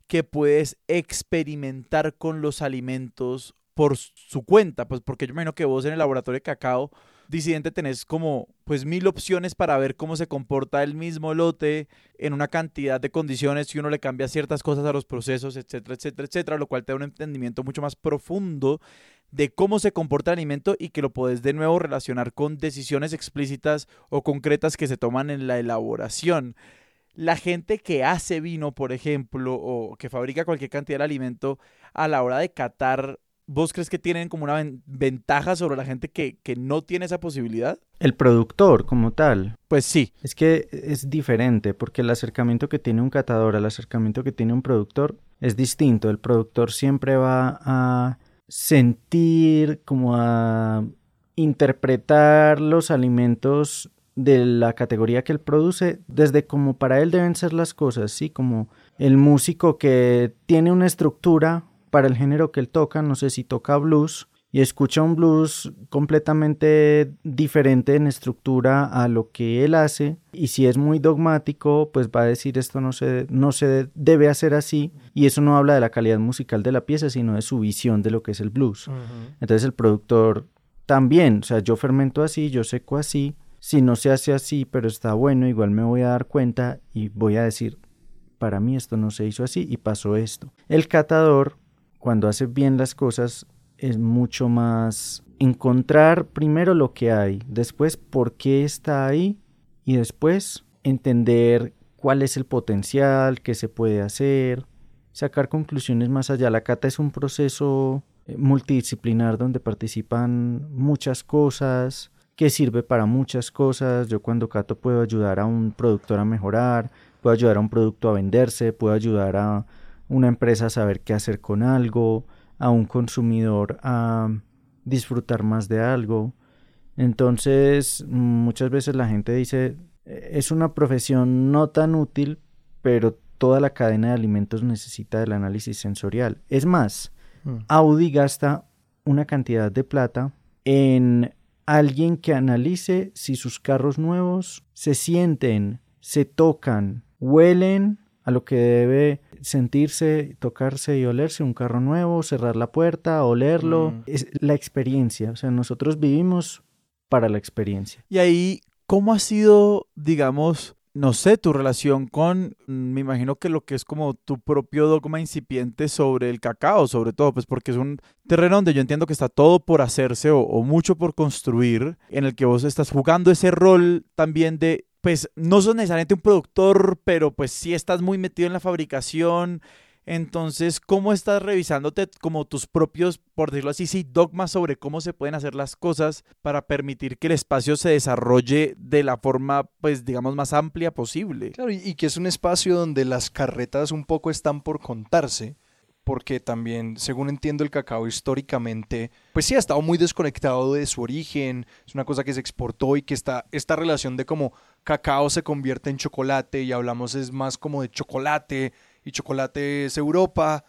que puedes experimentar con los alimentos por su cuenta? Pues porque yo me imagino que vos en el laboratorio de cacao disidente tenés como pues mil opciones para ver cómo se comporta el mismo lote en una cantidad de condiciones si uno le cambia ciertas cosas a los procesos, etcétera, etcétera, etcétera, lo cual te da un entendimiento mucho más profundo de cómo se comporta el alimento y que lo podés de nuevo relacionar con decisiones explícitas o concretas que se toman en la elaboración. La gente que hace vino, por ejemplo, o que fabrica cualquier cantidad de alimento, a la hora de catar ¿Vos crees que tienen como una ventaja sobre la gente que, que, no tiene esa posibilidad? El productor como tal. Pues sí. Es que es diferente porque el acercamiento que tiene un catador al acercamiento que tiene un productor es distinto. El productor siempre va a sentir, como a interpretar los alimentos de la categoría que él produce desde como para él deben ser las cosas, ¿sí? Como el músico que tiene una estructura para el género que él toca, no sé si toca blues, y escucha un blues completamente diferente en estructura a lo que él hace y si es muy dogmático pues va a decir esto no se, no se debe hacer así y eso no habla de la calidad musical de la pieza sino de su visión de lo que es el blues. Entonces el productor también o sea yo fermento así yo seco así si no se hace así pero está bueno igual me voy a dar cuenta y voy a decir para mí esto no se hizo así y pasó esto el catador cuando hace bien las cosas es mucho más encontrar primero lo que hay, después por qué está ahí y después entender cuál es el potencial, qué se puede hacer, sacar conclusiones más allá. La cata es un proceso eh, multidisciplinar donde participan muchas cosas, que sirve para muchas cosas. Yo cuando cato puedo ayudar a un productor a mejorar, puedo ayudar a un producto a venderse, puedo ayudar a una empresa a saber qué hacer con algo, a un consumidor a disfrutar más de algo. Entonces, muchas veces la gente dice, es una profesión no tan útil, pero toda la cadena de alimentos necesita del análisis sensorial. Es más, mm. Audi gasta una cantidad de plata en alguien que analice si sus carros nuevos se sienten, se tocan, huelen a lo que debe sentirse, tocarse y olerse un carro nuevo, cerrar la puerta, olerlo. Mm. Es la experiencia. O sea, nosotros vivimos para la experiencia. Y ahí, ¿cómo ha sido, digamos, no sé, tu relación con, mm, me imagino que lo que es como tu propio dogma incipiente sobre el cacao, sobre todo, pues porque es un terreno donde yo entiendo que está todo por hacerse o, o mucho por construir, en el que vos estás jugando ese rol también de, pues no sos necesariamente un productor, pero pues sí estás muy metido en la fabricación. Entonces, ¿cómo estás revisándote como tus propios, por decirlo así, sí, dogmas sobre cómo se pueden hacer las cosas para permitir que el espacio se desarrolle de la forma, pues, digamos, más amplia posible? Claro, y, y que es un espacio donde las carretas un poco están por contarse, porque también, según entiendo, el cacao históricamente, pues sí ha estado muy desconectado de su origen, es una cosa que se exportó y que está esta relación de cómo cacao se convierte en chocolate y hablamos es más como de chocolate y chocolate es Europa,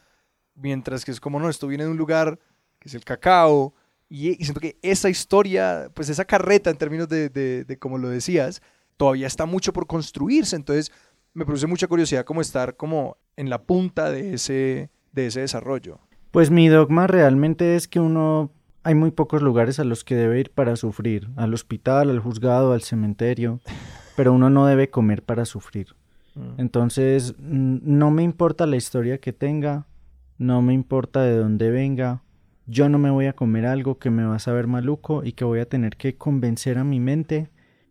mientras que es como no, esto viene de un lugar que es el cacao y, y siento que esa historia, pues esa carreta en términos de, de, de como lo decías, todavía está mucho por construirse, entonces me produce mucha curiosidad como estar como en la punta de ese, de ese desarrollo. Pues mi dogma realmente es que uno hay muy pocos lugares a los que debe ir para sufrir, al hospital, al juzgado, al cementerio, pero uno no debe comer para sufrir. Mm. Entonces, no me importa la historia que tenga, no me importa de dónde venga, yo no me voy a comer algo que me va a saber maluco y que voy a tener que convencer a mi mente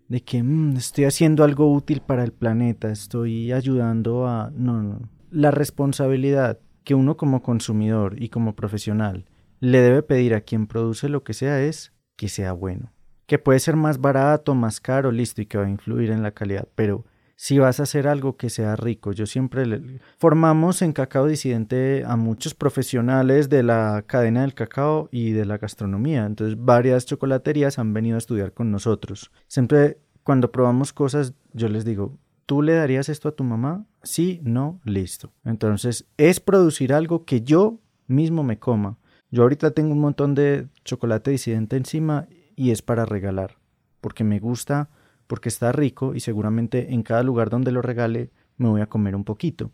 de que mm, estoy haciendo algo útil para el planeta, estoy ayudando a... No, no. La responsabilidad que uno como consumidor y como profesional le debe pedir a quien produce lo que sea es que sea bueno. Que puede ser más barato, más caro, listo, y que va a influir en la calidad, pero si vas a hacer algo que sea rico. Yo siempre le... formamos en Cacao Disidente a muchos profesionales de la cadena del cacao y de la gastronomía. Entonces, varias chocolaterías han venido a estudiar con nosotros. Siempre cuando probamos cosas, yo les digo, ¿tú le darías esto a tu mamá? Sí, no, listo. Entonces, es producir algo que yo mismo me coma. Yo ahorita tengo un montón de chocolate disidente encima y es para regalar, porque me gusta porque está rico y seguramente en cada lugar donde lo regale me voy a comer un poquito.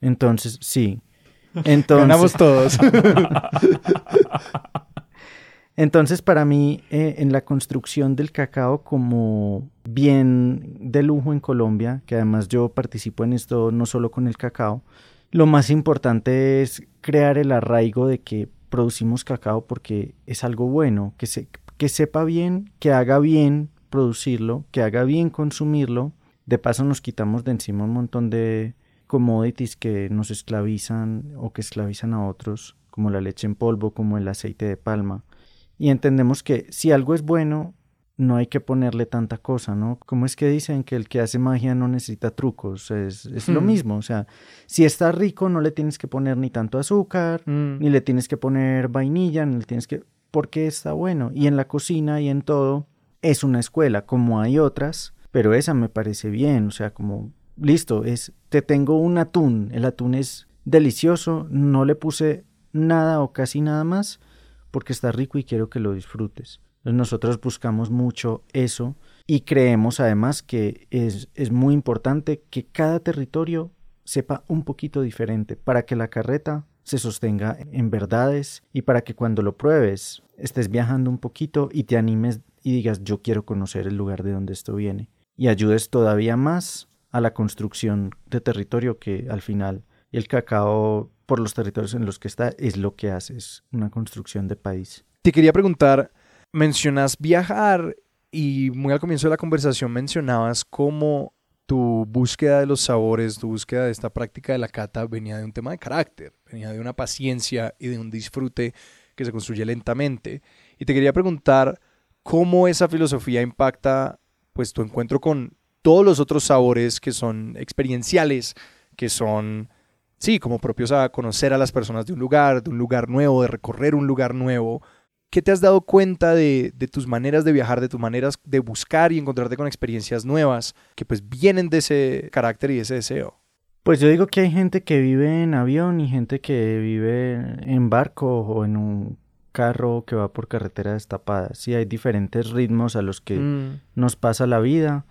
Entonces, sí. Entonces, Ganamos todos. Entonces, para mí, eh, en la construcción del cacao como bien de lujo en Colombia, que además yo participo en esto no solo con el cacao, lo más importante es crear el arraigo de que producimos cacao porque es algo bueno, que, se, que sepa bien, que haga bien producirlo, que haga bien consumirlo. De paso nos quitamos de encima un montón de commodities que nos esclavizan o que esclavizan a otros, como la leche en polvo, como el aceite de palma. Y entendemos que si algo es bueno, no hay que ponerle tanta cosa, ¿no? Como es que dicen que el que hace magia no necesita trucos, es, es lo Hmm. mismo, o sea, si está rico no le tienes que poner ni tanto azúcar, Mm. ni le tienes que poner vainilla, ni le tienes que... porque está bueno. Y en la cocina y en todo es una escuela, como hay otras, pero esa me parece bien, o sea, como, listo, es, te tengo un atún, el atún es delicioso, no le puse nada o casi nada más, porque está rico y quiero que lo disfrutes. Nosotros buscamos mucho eso y creemos además que es, es muy importante que cada territorio sepa un poquito diferente para que la carreta se sostenga en verdades y para que cuando lo pruebes estés viajando un poquito y te animes y digas yo quiero conocer el lugar de donde esto viene y ayudes todavía más a la construcción de territorio que al final el cacao por los territorios en los que está es lo que hace, es una construcción de país. Te quería preguntar, mencionas viajar y muy al comienzo de la conversación mencionabas cómo tu búsqueda de los sabores, tu búsqueda de esta práctica de la cata venía de un tema de carácter, venía de una paciencia y de un disfrute que se construye lentamente. Y te quería preguntar cómo esa filosofía impacta pues tu encuentro con todos los otros sabores que son experienciales, que son sí, como propios a conocer a las personas de un lugar, de un lugar nuevo, de recorrer un lugar nuevo. ¿Qué te has dado cuenta de, de, tus maneras de viajar, de tus maneras de buscar y encontrarte con experiencias nuevas que pues vienen de ese carácter y ese deseo? Pues yo digo que hay gente que vive en avión y gente que vive en barco o en un carro que va por carretera destapada. Sí, hay diferentes ritmos a los que Mm. nos pasa la vida.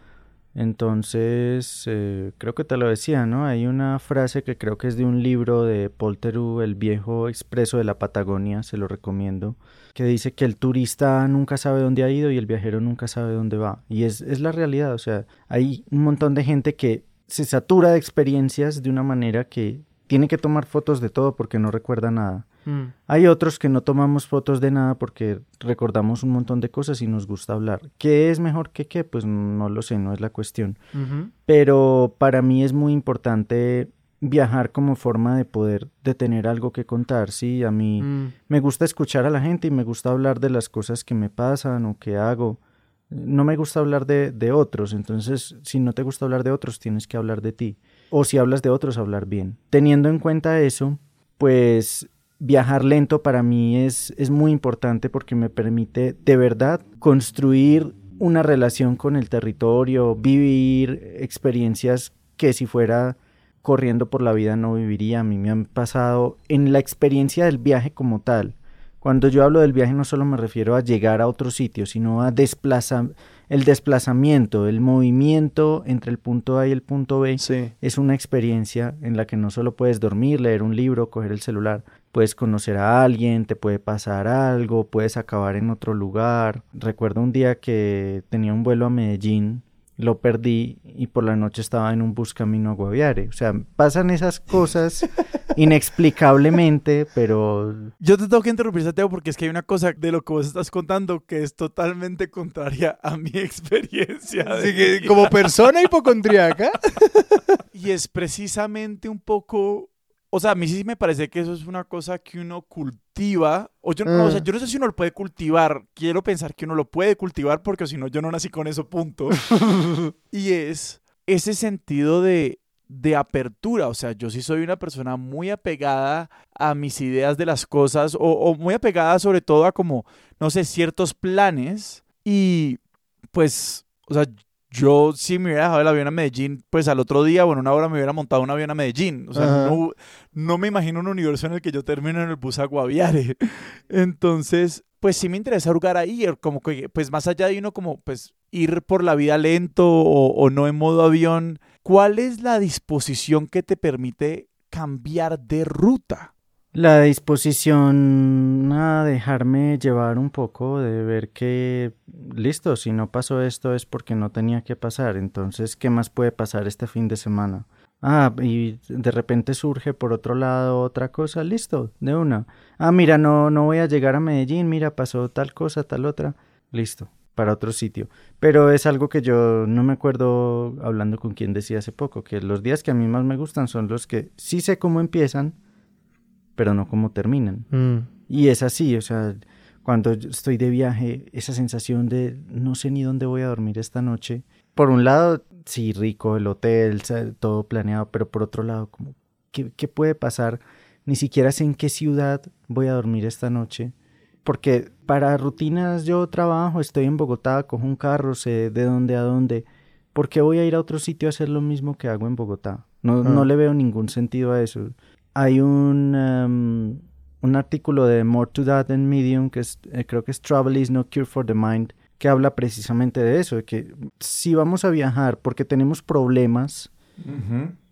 Entonces, eh, creo que te lo decía, ¿no? Hay una frase que creo que es de un libro de Paul Theroux, El viejo expreso de la Patagonia, se lo recomiendo, que dice que el turista nunca sabe dónde ha ido y el viajero nunca sabe dónde va. Y es, es la realidad, o sea, hay un montón de gente que se satura de experiencias de una manera que tiene que tomar fotos de todo porque no recuerda nada. Mm. Hay otros que no tomamos fotos de nada porque recordamos un montón de cosas y nos gusta hablar. ¿Qué es mejor que qué? Pues no lo sé, no es la cuestión. Pero para mí es muy importante viajar como forma de poder de tener algo que contar, sí, a mí Mm. me gusta escuchar a la gente y me gusta hablar de las cosas que me pasan o que hago. No me gusta hablar de, de otros, entonces si no te gusta hablar de otros tienes que hablar de ti. O si hablas de otros, hablar bien. Teniendo en cuenta eso, pues viajar lento para mí es, es muy importante porque me permite de verdad construir una relación con el territorio, vivir experiencias que si fuera corriendo por la vida no viviría. A mí me han pasado en la experiencia del viaje como tal. Cuando yo hablo del viaje no solo me refiero a llegar a otro sitio, sino a desplaza el desplazamiento, el movimiento entre el punto A y el punto B Sí. es una experiencia en la que no solo puedes dormir, leer un libro, coger el celular, puedes conocer a alguien, te puede pasar algo, puedes acabar en otro lugar. Recuerdo un día que tenía un vuelo a Medellín, lo perdí y por la noche estaba en un bus camino a Guaviare. O sea, pasan esas cosas inexplicablemente, pero Yo te tengo que interrumpir, Santiago, porque es que hay una cosa de lo que vos estás contando que es totalmente contraria a mi experiencia. de Así que, como persona hipocondríaca. Y es precisamente un poco. O sea, a mí sí me parece que eso es una cosa que uno cultiva. O, yo, no, o sea, Ah. yo no sé si uno lo puede cultivar. Quiero pensar que uno lo puede cultivar porque si no, yo no nací con eso, punto. y es ese sentido de, de apertura. O sea, yo sí soy una persona muy apegada a mis ideas de las cosas o, o muy apegada sobre todo a como, no sé, ciertos planes. Y pues, o sea, yo si me hubiera dejado el avión a Medellín, pues al otro día o en una hora me hubiera montado un avión a Medellín. O sea, Ajá. no, no me imagino un universo en el que yo termine en el bus a Guaviare. Entonces, pues sí me interesa jugar ahí, como que, pues más allá de uno como, pues ir por la vida lento o, o no en modo avión, ¿cuál es la disposición que te permite cambiar de ruta? La disposición a dejarme llevar un poco, de ver que, listo, si no pasó esto es porque no tenía que pasar, entonces, ¿qué más puede pasar este fin de semana? Ah, y de repente surge por otro lado otra cosa, listo, de una. Ah, mira, no, no voy a llegar a Medellín, mira, pasó tal cosa, tal otra, listo, para otro sitio. Pero es algo que yo no me acuerdo hablando con quien decía hace poco, que los días que a mí más me gustan son los que sí sé cómo empiezan, pero no cómo terminan. Mm. Y es así, o sea, cuando estoy de viaje, esa sensación de no sé ni dónde voy a dormir esta noche. Por un lado, sí, rico, el hotel, todo planeado, pero por otro lado, como, ¿qué, qué puede pasar? Ni siquiera sé en qué ciudad voy a dormir esta noche. Porque para rutinas yo trabajo, estoy en Bogotá, cojo un carro, sé de dónde a dónde. ¿Por qué voy a ir a otro sitio a hacer lo mismo que hago en Bogotá? No, no Ah. le veo ningún sentido a eso. Hay un, em, un artículo de More to That en Medium, que es, eh, creo que es Travel is no cure for the mind, que habla precisamente de eso, de que si vamos a viajar porque tenemos problemas,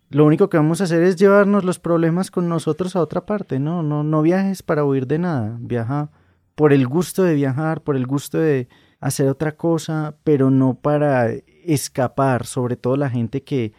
lo único que vamos a hacer es llevarnos los problemas con nosotros a otra parte, ¿no? No, no viajes para huir de nada, viaja por el gusto de viajar, por el gusto de hacer otra cosa, pero no para escapar, sobre todo la gente que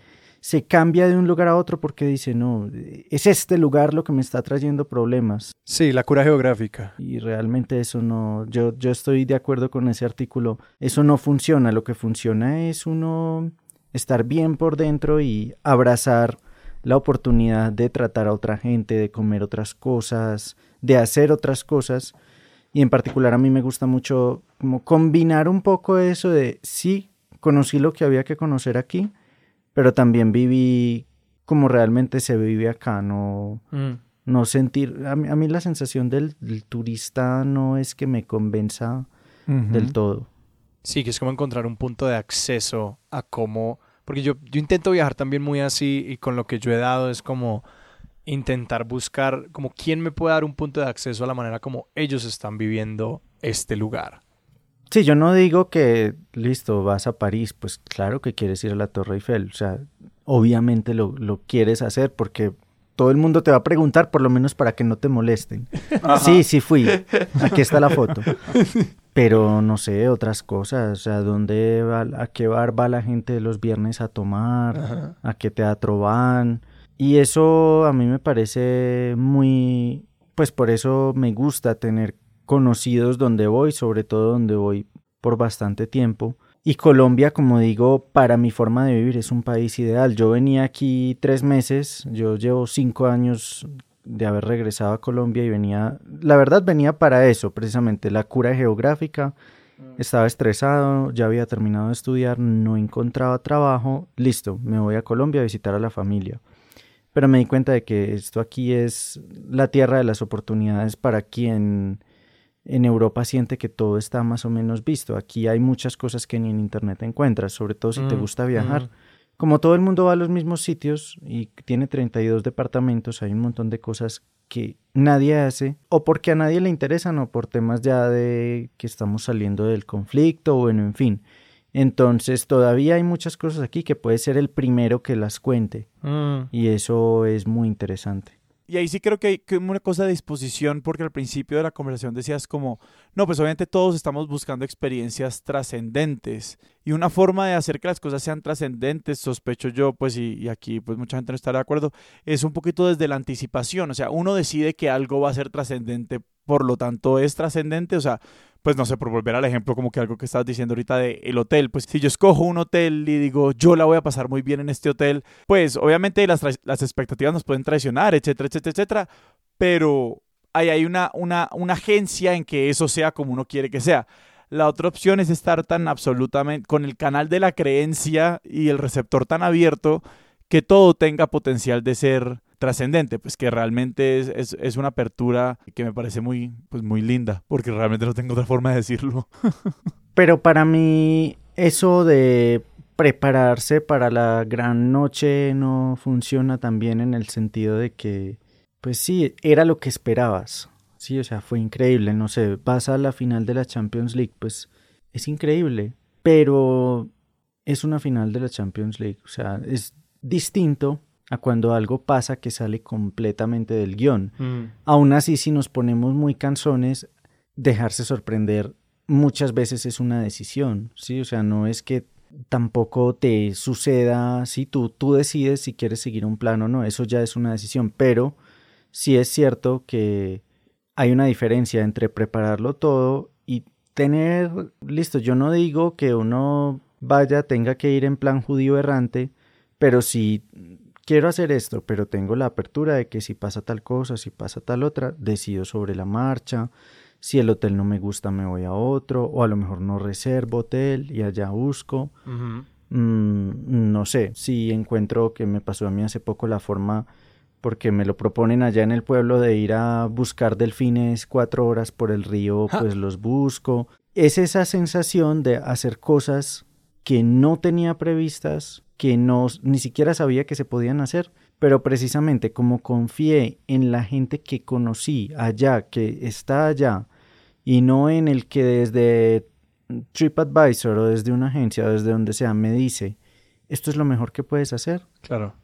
se cambia de un lugar a otro porque dice, no, es este lugar lo que me está trayendo problemas. Sí, la cura geográfica. Y realmente eso no, yo, yo estoy de acuerdo con ese artículo, eso no funciona, lo que funciona es uno estar bien por dentro y abrazar la oportunidad de tratar a otra gente, de comer otras cosas, de hacer otras cosas. Y en particular a mí me gusta mucho como combinar un poco eso de sí, conocí lo que había que conocer aquí, pero también viví como realmente se vive acá, no, Mm. no sentir, a mí, a mí la sensación del, del turista no es que me convenza del todo. Sí, que es como encontrar un punto de acceso a cómo... Porque yo, yo intento viajar también muy así y con lo que yo he dado es como intentar buscar como quién me puede dar un punto de acceso a la manera como ellos están viviendo este lugar. Sí, yo no digo que, listo, vas a París, pues claro que quieres ir a la Torre Eiffel, o sea, obviamente lo, lo quieres hacer porque todo el mundo te va a preguntar, por lo menos para que no te molesten. Sí, sí fui, aquí está la foto. Pero no sé, otras cosas, o sea, ¿dónde va, a qué bar va la gente los viernes a tomar? ¿A qué teatro van? Y eso a mí me parece muy, pues por eso me gusta tener conocidos donde voy, sobre todo donde voy por bastante tiempo. Y Colombia, como digo, para mi forma de vivir es un país ideal. Yo venía aquí tres meses, yo llevo cinco años de haber regresado a Colombia y venía, la verdad venía para eso, precisamente, la cura geográfica. Mm. Estaba estresado, ya había terminado de estudiar, no encontraba trabajo, listo, me voy a Colombia a visitar a la familia pero me di cuenta de que esto aquí es la tierra de las oportunidades para quien en Europa siente que todo está más o menos visto. Aquí hay muchas cosas que ni en Internet encuentras, sobre todo si te mm, gusta viajar. Como todo el mundo va a los mismos sitios y tiene 32 departamentos, hay un montón de cosas que nadie hace, o porque a nadie le interesan, o por temas ya de que estamos saliendo del conflicto, o bueno, en fin. Entonces todavía hay muchas cosas aquí que puede ser el primero que las cuente. Mm. Y eso es muy interesante. Y ahí sí creo que hay una cosa de disposición, porque al principio de la conversación decías como, no, pues obviamente todos estamos buscando experiencias trascendentes. Y una forma de hacer que las cosas sean trascendentes, sospecho yo, pues, y, y, aquí pues mucha gente no estará de acuerdo, es un poquito desde la anticipación. O sea, uno decide que algo va a ser trascendente, por lo tanto es trascendente. O sea, pues no sé, por volver al ejemplo como que algo que estabas diciendo ahorita de el hotel, pues si yo escojo un hotel y digo, yo la voy a pasar muy bien en este hotel, pues obviamente las, las expectativas nos pueden traicionar, etcétera, etcétera, etcétera, pero hay una, una, una agencia en que eso sea como uno quiere que sea. La otra opción es estar tan absolutamente con el canal de la creencia y el receptor tan abierto que todo tenga potencial de ser trascendente, pues que realmente es, es, una apertura que me parece muy, pues muy linda, porque realmente no tengo otra forma de decirlo. Pero para mí eso de prepararse para la gran noche no funciona tan bien en el sentido de que, pues sí, era lo que esperabas. Sí, o sea, fue increíble, no sé, vas a la final de la Champions League, pues es increíble, pero es una final de la Champions League, o sea, es distinto a cuando algo pasa que sale completamente del guion. Mm. Aún así, si nos ponemos muy canzones, dejarse sorprender muchas veces es una decisión, ¿sí? O sea, no es que tampoco te suceda si tú, tú decides si quieres seguir un plan o no, eso ya es una decisión, pero sí es cierto que hay una diferencia entre prepararlo todo y tener, listo, yo no digo que uno vaya, tenga que ir en plan judío errante, pero si quiero hacer esto, pero tengo la apertura de que si pasa tal cosa, si pasa tal otra, decido sobre la marcha. Si el hotel no me gusta, me voy a otro, o a lo mejor no reservo hotel y allá busco. Mm, no sé, si encuentro que me pasó a mí hace poco la forma, porque me lo proponen allá en el pueblo de ir a buscar delfines cuatro horas por el río, pues los busco. Es esa sensación de hacer cosas que no tenía previstas, que no, ni siquiera sabía que se podían hacer, pero precisamente como confié en la gente que conocí allá, que está allá, y no en el que desde TripAdvisor o desde una agencia o desde donde sea me dice, esto es lo mejor que puedes hacer. Claro.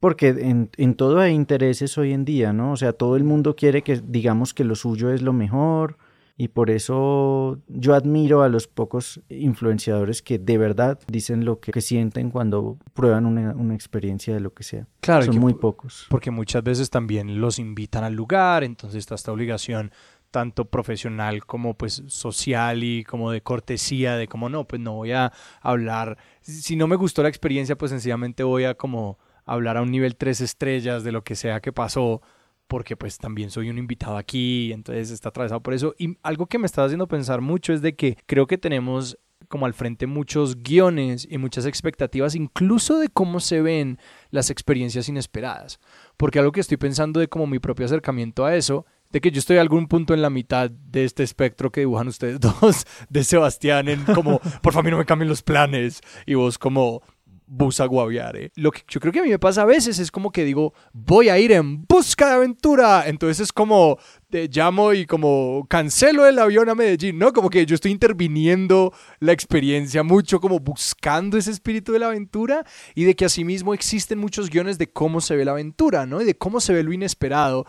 Porque en, en todo hay intereses hoy en día, ¿no? O sea, todo el mundo quiere que digamos que lo suyo es lo mejor, y por eso yo admiro a los pocos influenciadores que de verdad dicen lo que, sienten cuando prueban una, experiencia de lo que sea. Claro, son muy pocos. Porque muchas veces también los invitan al lugar, entonces está esta obligación tanto profesional como pues social y como de cortesía de como no, pues no voy a hablar, si no me gustó la experiencia pues sencillamente voy a como hablar a un nivel tres estrellas de lo que sea que pasó porque pues también soy un invitado aquí, entonces está atravesado por eso. Y algo que me está haciendo pensar mucho es de que creo que tenemos como al frente muchos guiones y muchas expectativas, incluso de cómo se ven las experiencias inesperadas. Porque algo que estoy pensando de como mi propio acercamiento a eso, de que yo estoy a algún punto en la mitad de este espectro que dibujan ustedes dos, de Sebastián en como, por favor no me cambien los planes, y vos como, bus a Guaviare. Lo que yo creo que a mí me pasa a veces es como que digo, voy a ir en busca de aventura. Entonces es como, te llamo y como cancelo el avión a Medellín, ¿no? Como que yo estoy interviniendo la experiencia mucho, como buscando ese espíritu de la aventura y de que asimismo existen muchos guiones de cómo se ve la aventura, ¿no? Y de cómo se ve lo inesperado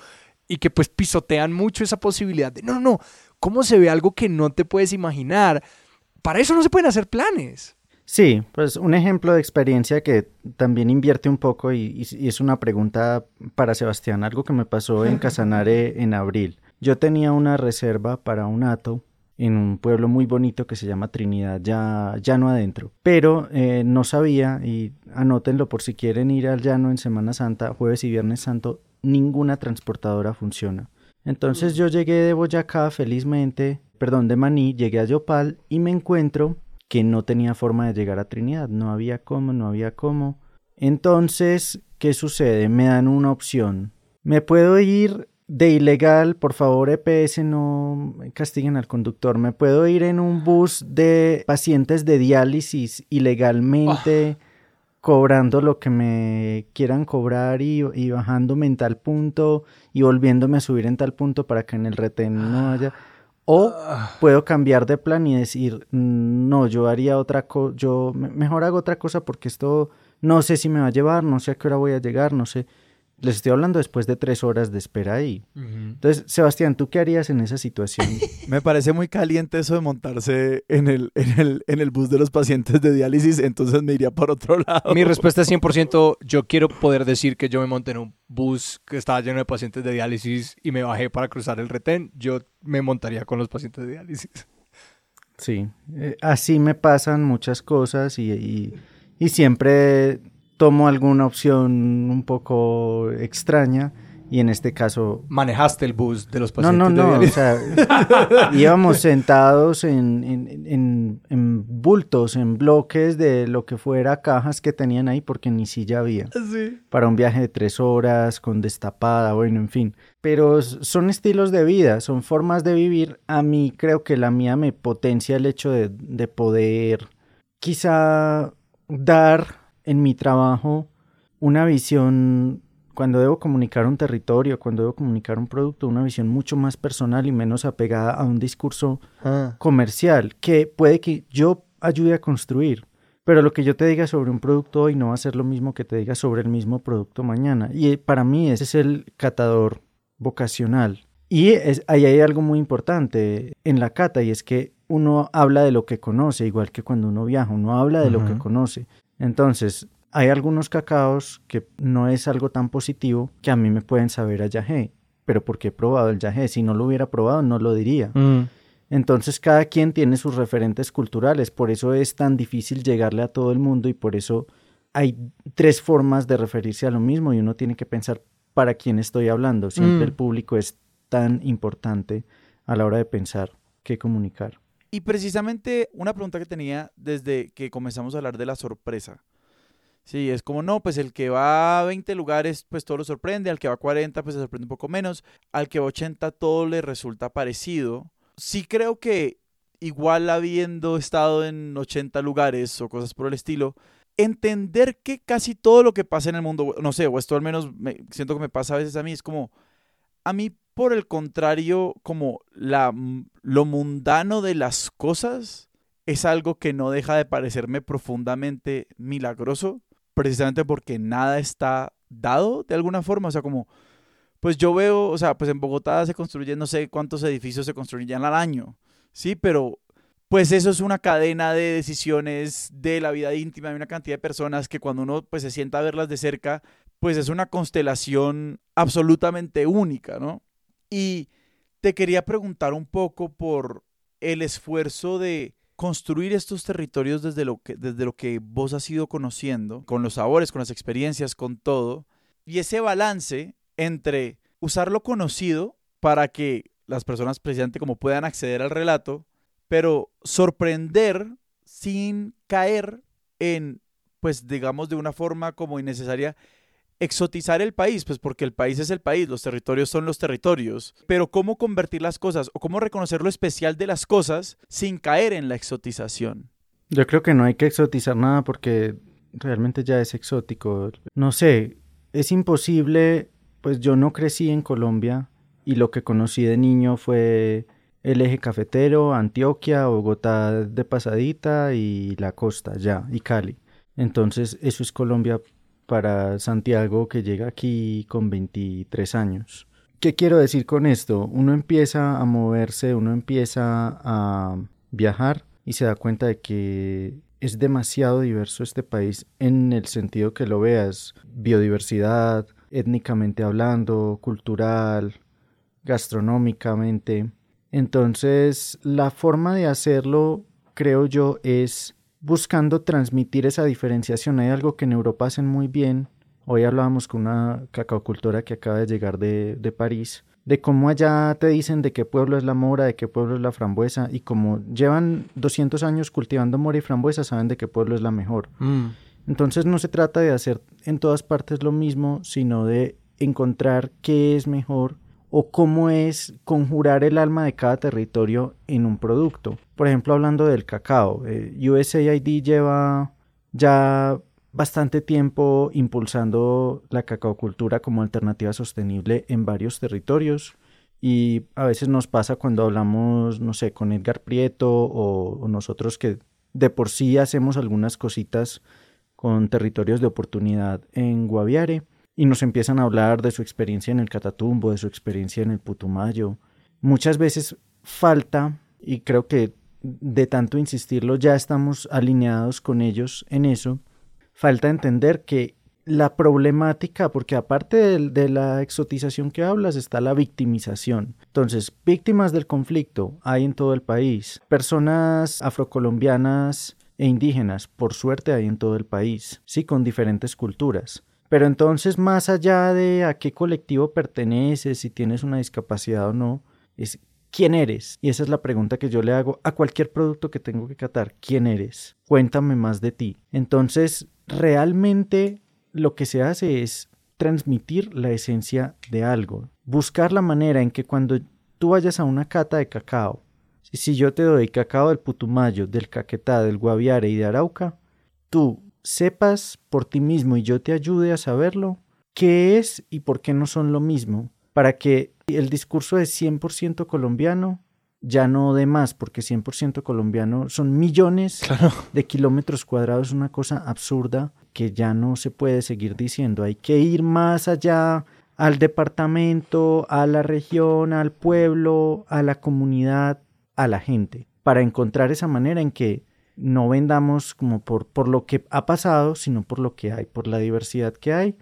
y que pues pisotean mucho esa posibilidad de, no, no, no, cómo se ve algo que no te puedes imaginar. Para eso no se pueden hacer planes. Sí, pues un ejemplo de experiencia que también invierte un poco y, es una pregunta para Sebastián, algo que me pasó en Casanare en abril. Yo tenía una reserva para un ato en un pueblo muy bonito que se llama Trinidad, ya llano adentro. Pero eh, no sabía, y anótenlo por si quieren ir al llano en Semana Santa, jueves y viernes santo, ninguna transportadora funciona. Entonces yo llegué de Boyacá felizmente, perdón, de Maní, llegué a Yopal y me encuentro que no tenía forma de llegar a Trinidad, no había cómo, no había cómo. Entonces, ¿qué sucede? Me dan una opción. Me puedo ir de ilegal, por favor EPS no castiguen al conductor. Me puedo ir en un bus de pacientes de diálisis ilegalmente, ah. cobrando lo que me quieran cobrar y, y, bajándome en tal punto y volviéndome a subir en tal punto para que en el retén no haya. O ah. puedo cambiar de plan y decir, no, yo haría otra cosa, yo mejor hago otra cosa porque esto no sé si me va a llevar, no sé a qué hora voy a llegar, no sé. Les estoy hablando después de tres horas de espera ahí. Entonces, Sebastián, ¿tú qué harías en esa situación? Me parece muy caliente eso de montarse en el, en el, en el bus de los pacientes de diálisis, entonces me iría por otro lado. Mi respuesta es 100%, yo quiero poder decir que yo me monté en un bus que estaba lleno de pacientes de diálisis y me bajé para cruzar el retén, yo me montaría con los pacientes de diálisis. Sí, eh, así me pasan muchas cosas y, y siempre tomo alguna opción un poco extraña y en este caso... Manejaste el bus de los pacientes. No, no, no, o sea, íbamos sentados en, en, en, bultos, en bloques de lo que fuera cajas que tenían ahí porque ni silla había. Sí. Para un viaje de tres horas, con destapada, bueno, en fin. Pero son estilos de vida, son formas de vivir. A mí creo que la mía me potencia el hecho de, de poder quizá dar en mi trabajo una visión, cuando debo comunicar un territorio, cuando debo comunicar un producto, una visión mucho más personal y menos apegada a un discurso ah. comercial que puede que yo ayude a construir. Pero lo que yo te diga sobre un producto hoy no va a ser lo mismo que te diga sobre el mismo producto mañana. Y para mí ese es el catador vocacional. Y ahí hay algo muy importante en la cata y es que uno habla de lo que conoce, igual que cuando uno viaja, uno habla de lo que conoce. Entonces, hay algunos cacaos que no es algo tan positivo que a mí me pueden saber a yagé, pero porque he probado el yagé, si no lo hubiera probado no lo diría. Mm. Entonces cada quien tiene sus referentes culturales, por eso es tan difícil llegarle a todo el mundo y por eso hay tres formas de referirse a lo mismo y uno tiene que pensar para quién estoy hablando. Siempre el mm. público es tan importante a la hora de pensar qué comunicar. Y precisamente una pregunta que tenía desde que comenzamos a hablar de la sorpresa. Sí, es como, no, pues el que va a 20 lugares, pues todo lo sorprende, al que va a 40, pues se sorprende un poco menos, al que va a 80 todo le resulta parecido. Sí creo que igual habiendo estado en 80 lugares o cosas por el estilo, entender que casi todo lo que pasa en el mundo, no sé, o esto al menos me, siento que me pasa a veces a mí, es como, a mí por el contrario, como la, lo mundano de las cosas es algo que no deja de parecerme profundamente milagroso, precisamente porque nada está dado de alguna forma, o sea, como, pues yo veo, o sea, pues en Bogotá se construyen no sé cuántos edificios se construyen al año, sí, pero pues eso es una cadena de decisiones de la vida íntima de una cantidad de personas que cuando uno pues se sienta a verlas de cerca, pues es una constelación absolutamente única, ¿no? Y te quería preguntar un poco por el esfuerzo de construir estos territorios desde lo que, desde lo que vos has ido conociendo, con los sabores, con las experiencias, con todo, y ese balance entre usar lo conocido para que las personas precisamente como puedan acceder al relato, pero sorprender sin caer en, pues digamos de una forma como innecesaria, exotizar el país, pues porque el país es el país, los territorios son los territorios, pero cómo convertir las cosas o cómo reconocer lo especial de las cosas sin caer en la exotización. Yo creo que no hay que exotizar nada porque realmente ya es exótico. No sé, es imposible, pues yo no crecí en Colombia y lo que conocí de niño fue el eje cafetero, Antioquia, Bogotá de pasadita y la costa ya, y Cali. Entonces eso es Colombia para Santiago que llega aquí con 23 años. ¿Qué quiero decir con esto? Uno empieza a moverse, uno empieza a viajar y se da cuenta de que es demasiado diverso este país en el sentido que lo veas, biodiversidad, étnicamente hablando, cultural, gastronómicamente. Entonces, la forma de hacerlo, creo yo, es buscando transmitir esa diferenciación. Hay algo que en Europa hacen muy bien. Hoy hablábamos con una cacaocultora que acaba de llegar de, de París, de cómo allá te dicen de qué pueblo es la mora, de qué pueblo es la frambuesa, y como llevan 200 años cultivando mora y frambuesa, saben de qué pueblo es la mejor. Mm. Entonces no se trata de hacer en todas partes lo mismo, sino de encontrar qué es mejor o cómo es conjurar el alma de cada territorio en un producto. Por ejemplo, hablando del cacao, eh, USAID lleva ya bastante tiempo impulsando la cacaocultura como alternativa sostenible en varios territorios y a veces nos pasa cuando hablamos, no sé, con Edgar Prieto o, o nosotros que de por sí hacemos algunas cositas con territorios de oportunidad en Guaviare y nos empiezan a hablar de su experiencia en el Catatumbo, de su experiencia en el Putumayo. Muchas veces falta, y creo que de tanto insistirlo ya estamos alineados con ellos en eso, falta entender que la problemática, porque aparte de, de, la exotización que hablas, está la victimización. Entonces, víctimas del conflicto hay en todo el país. Personas afrocolombianas e indígenas, por suerte, hay en todo el país, sí, con diferentes culturas. Pero entonces, más allá de a qué colectivo perteneces, si tienes una discapacidad o no, es quién eres. Y esa es la pregunta que yo le hago a cualquier producto que tengo que catar. ¿Quién eres? Cuéntame más de ti. Entonces, realmente lo que se hace es transmitir la esencia de algo. Buscar la manera en que cuando tú vayas a una cata de cacao, si yo te doy cacao del Putumayo, del Caquetá, del Guaviare y de Arauca, tú sepas por ti mismo y yo te ayude a saberlo, qué es y por qué no son lo mismo, para que el discurso de 100% colombiano ya no de más, porque 100% colombiano son millones Claro. de kilómetros cuadrados, una cosa absurda que ya no se puede seguir diciendo. Hay que ir más allá al departamento, a la región, al pueblo, a la comunidad, a la gente, para encontrar esa manera en que no vendamos como por, por lo que ha pasado, sino por lo que hay, por la diversidad que hay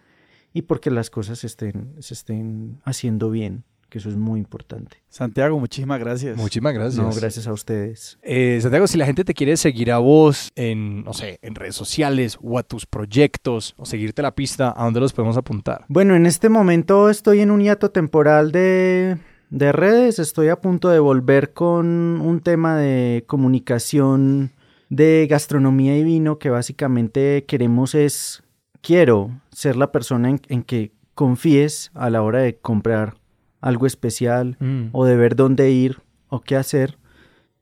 y porque las cosas se estén, se estén haciendo bien, que eso es muy importante. Santiago, muchísimas gracias. Muchísimas gracias. No, gracias a ustedes. Eh, Santiago, si la gente te quiere seguir a vos en, no sé, en redes sociales o a tus proyectos o seguirte la pista, ¿a dónde los podemos apuntar? Bueno, en este momento estoy en un hiato temporal de, de redes, estoy a punto de volver con un tema de comunicación de gastronomía y vino que básicamente queremos es, quiero ser la persona en, en que confíes a la hora de comprar algo especial Mm. o de ver dónde ir o qué hacer.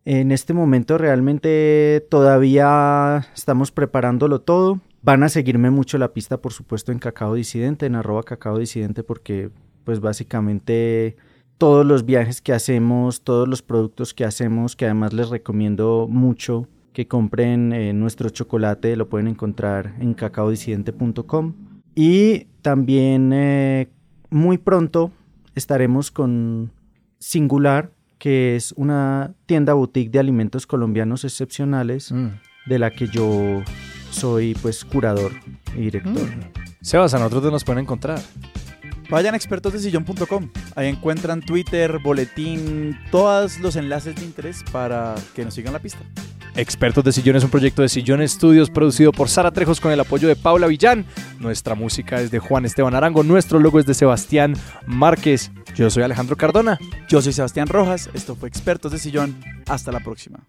En este momento realmente todavía estamos preparándolo todo. Van a seguirme mucho la pista, por supuesto, en Cacao Disidente, en arroba Cacao Disidente, porque pues básicamente todos los viajes que hacemos, todos los productos que hacemos, que además les recomiendo mucho que compren eh, nuestro chocolate, lo pueden encontrar en cacaodisidente.com. Y también eh, muy pronto estaremos con Singular, que es una tienda boutique de alimentos colombianos excepcionales, Mm. de la que yo soy pues curador y director. Sebas, a nosotros nos pueden encontrar. Vayan a expertosdesillón.com. Ahí encuentran Twitter, boletín, todos los enlaces de interés para que nos sigan la pista. Expertos de Sillón es un proyecto de Sillón Estudios producido por Sara Trejos con el apoyo de Paula Villán. Nuestra música es de Juan Esteban Arango, nuestro logo es de Sebastián Márquez. Yo soy Alejandro Cardona. Yo soy Sebastián Rojas, esto fue Expertos de Sillón. Hasta la próxima.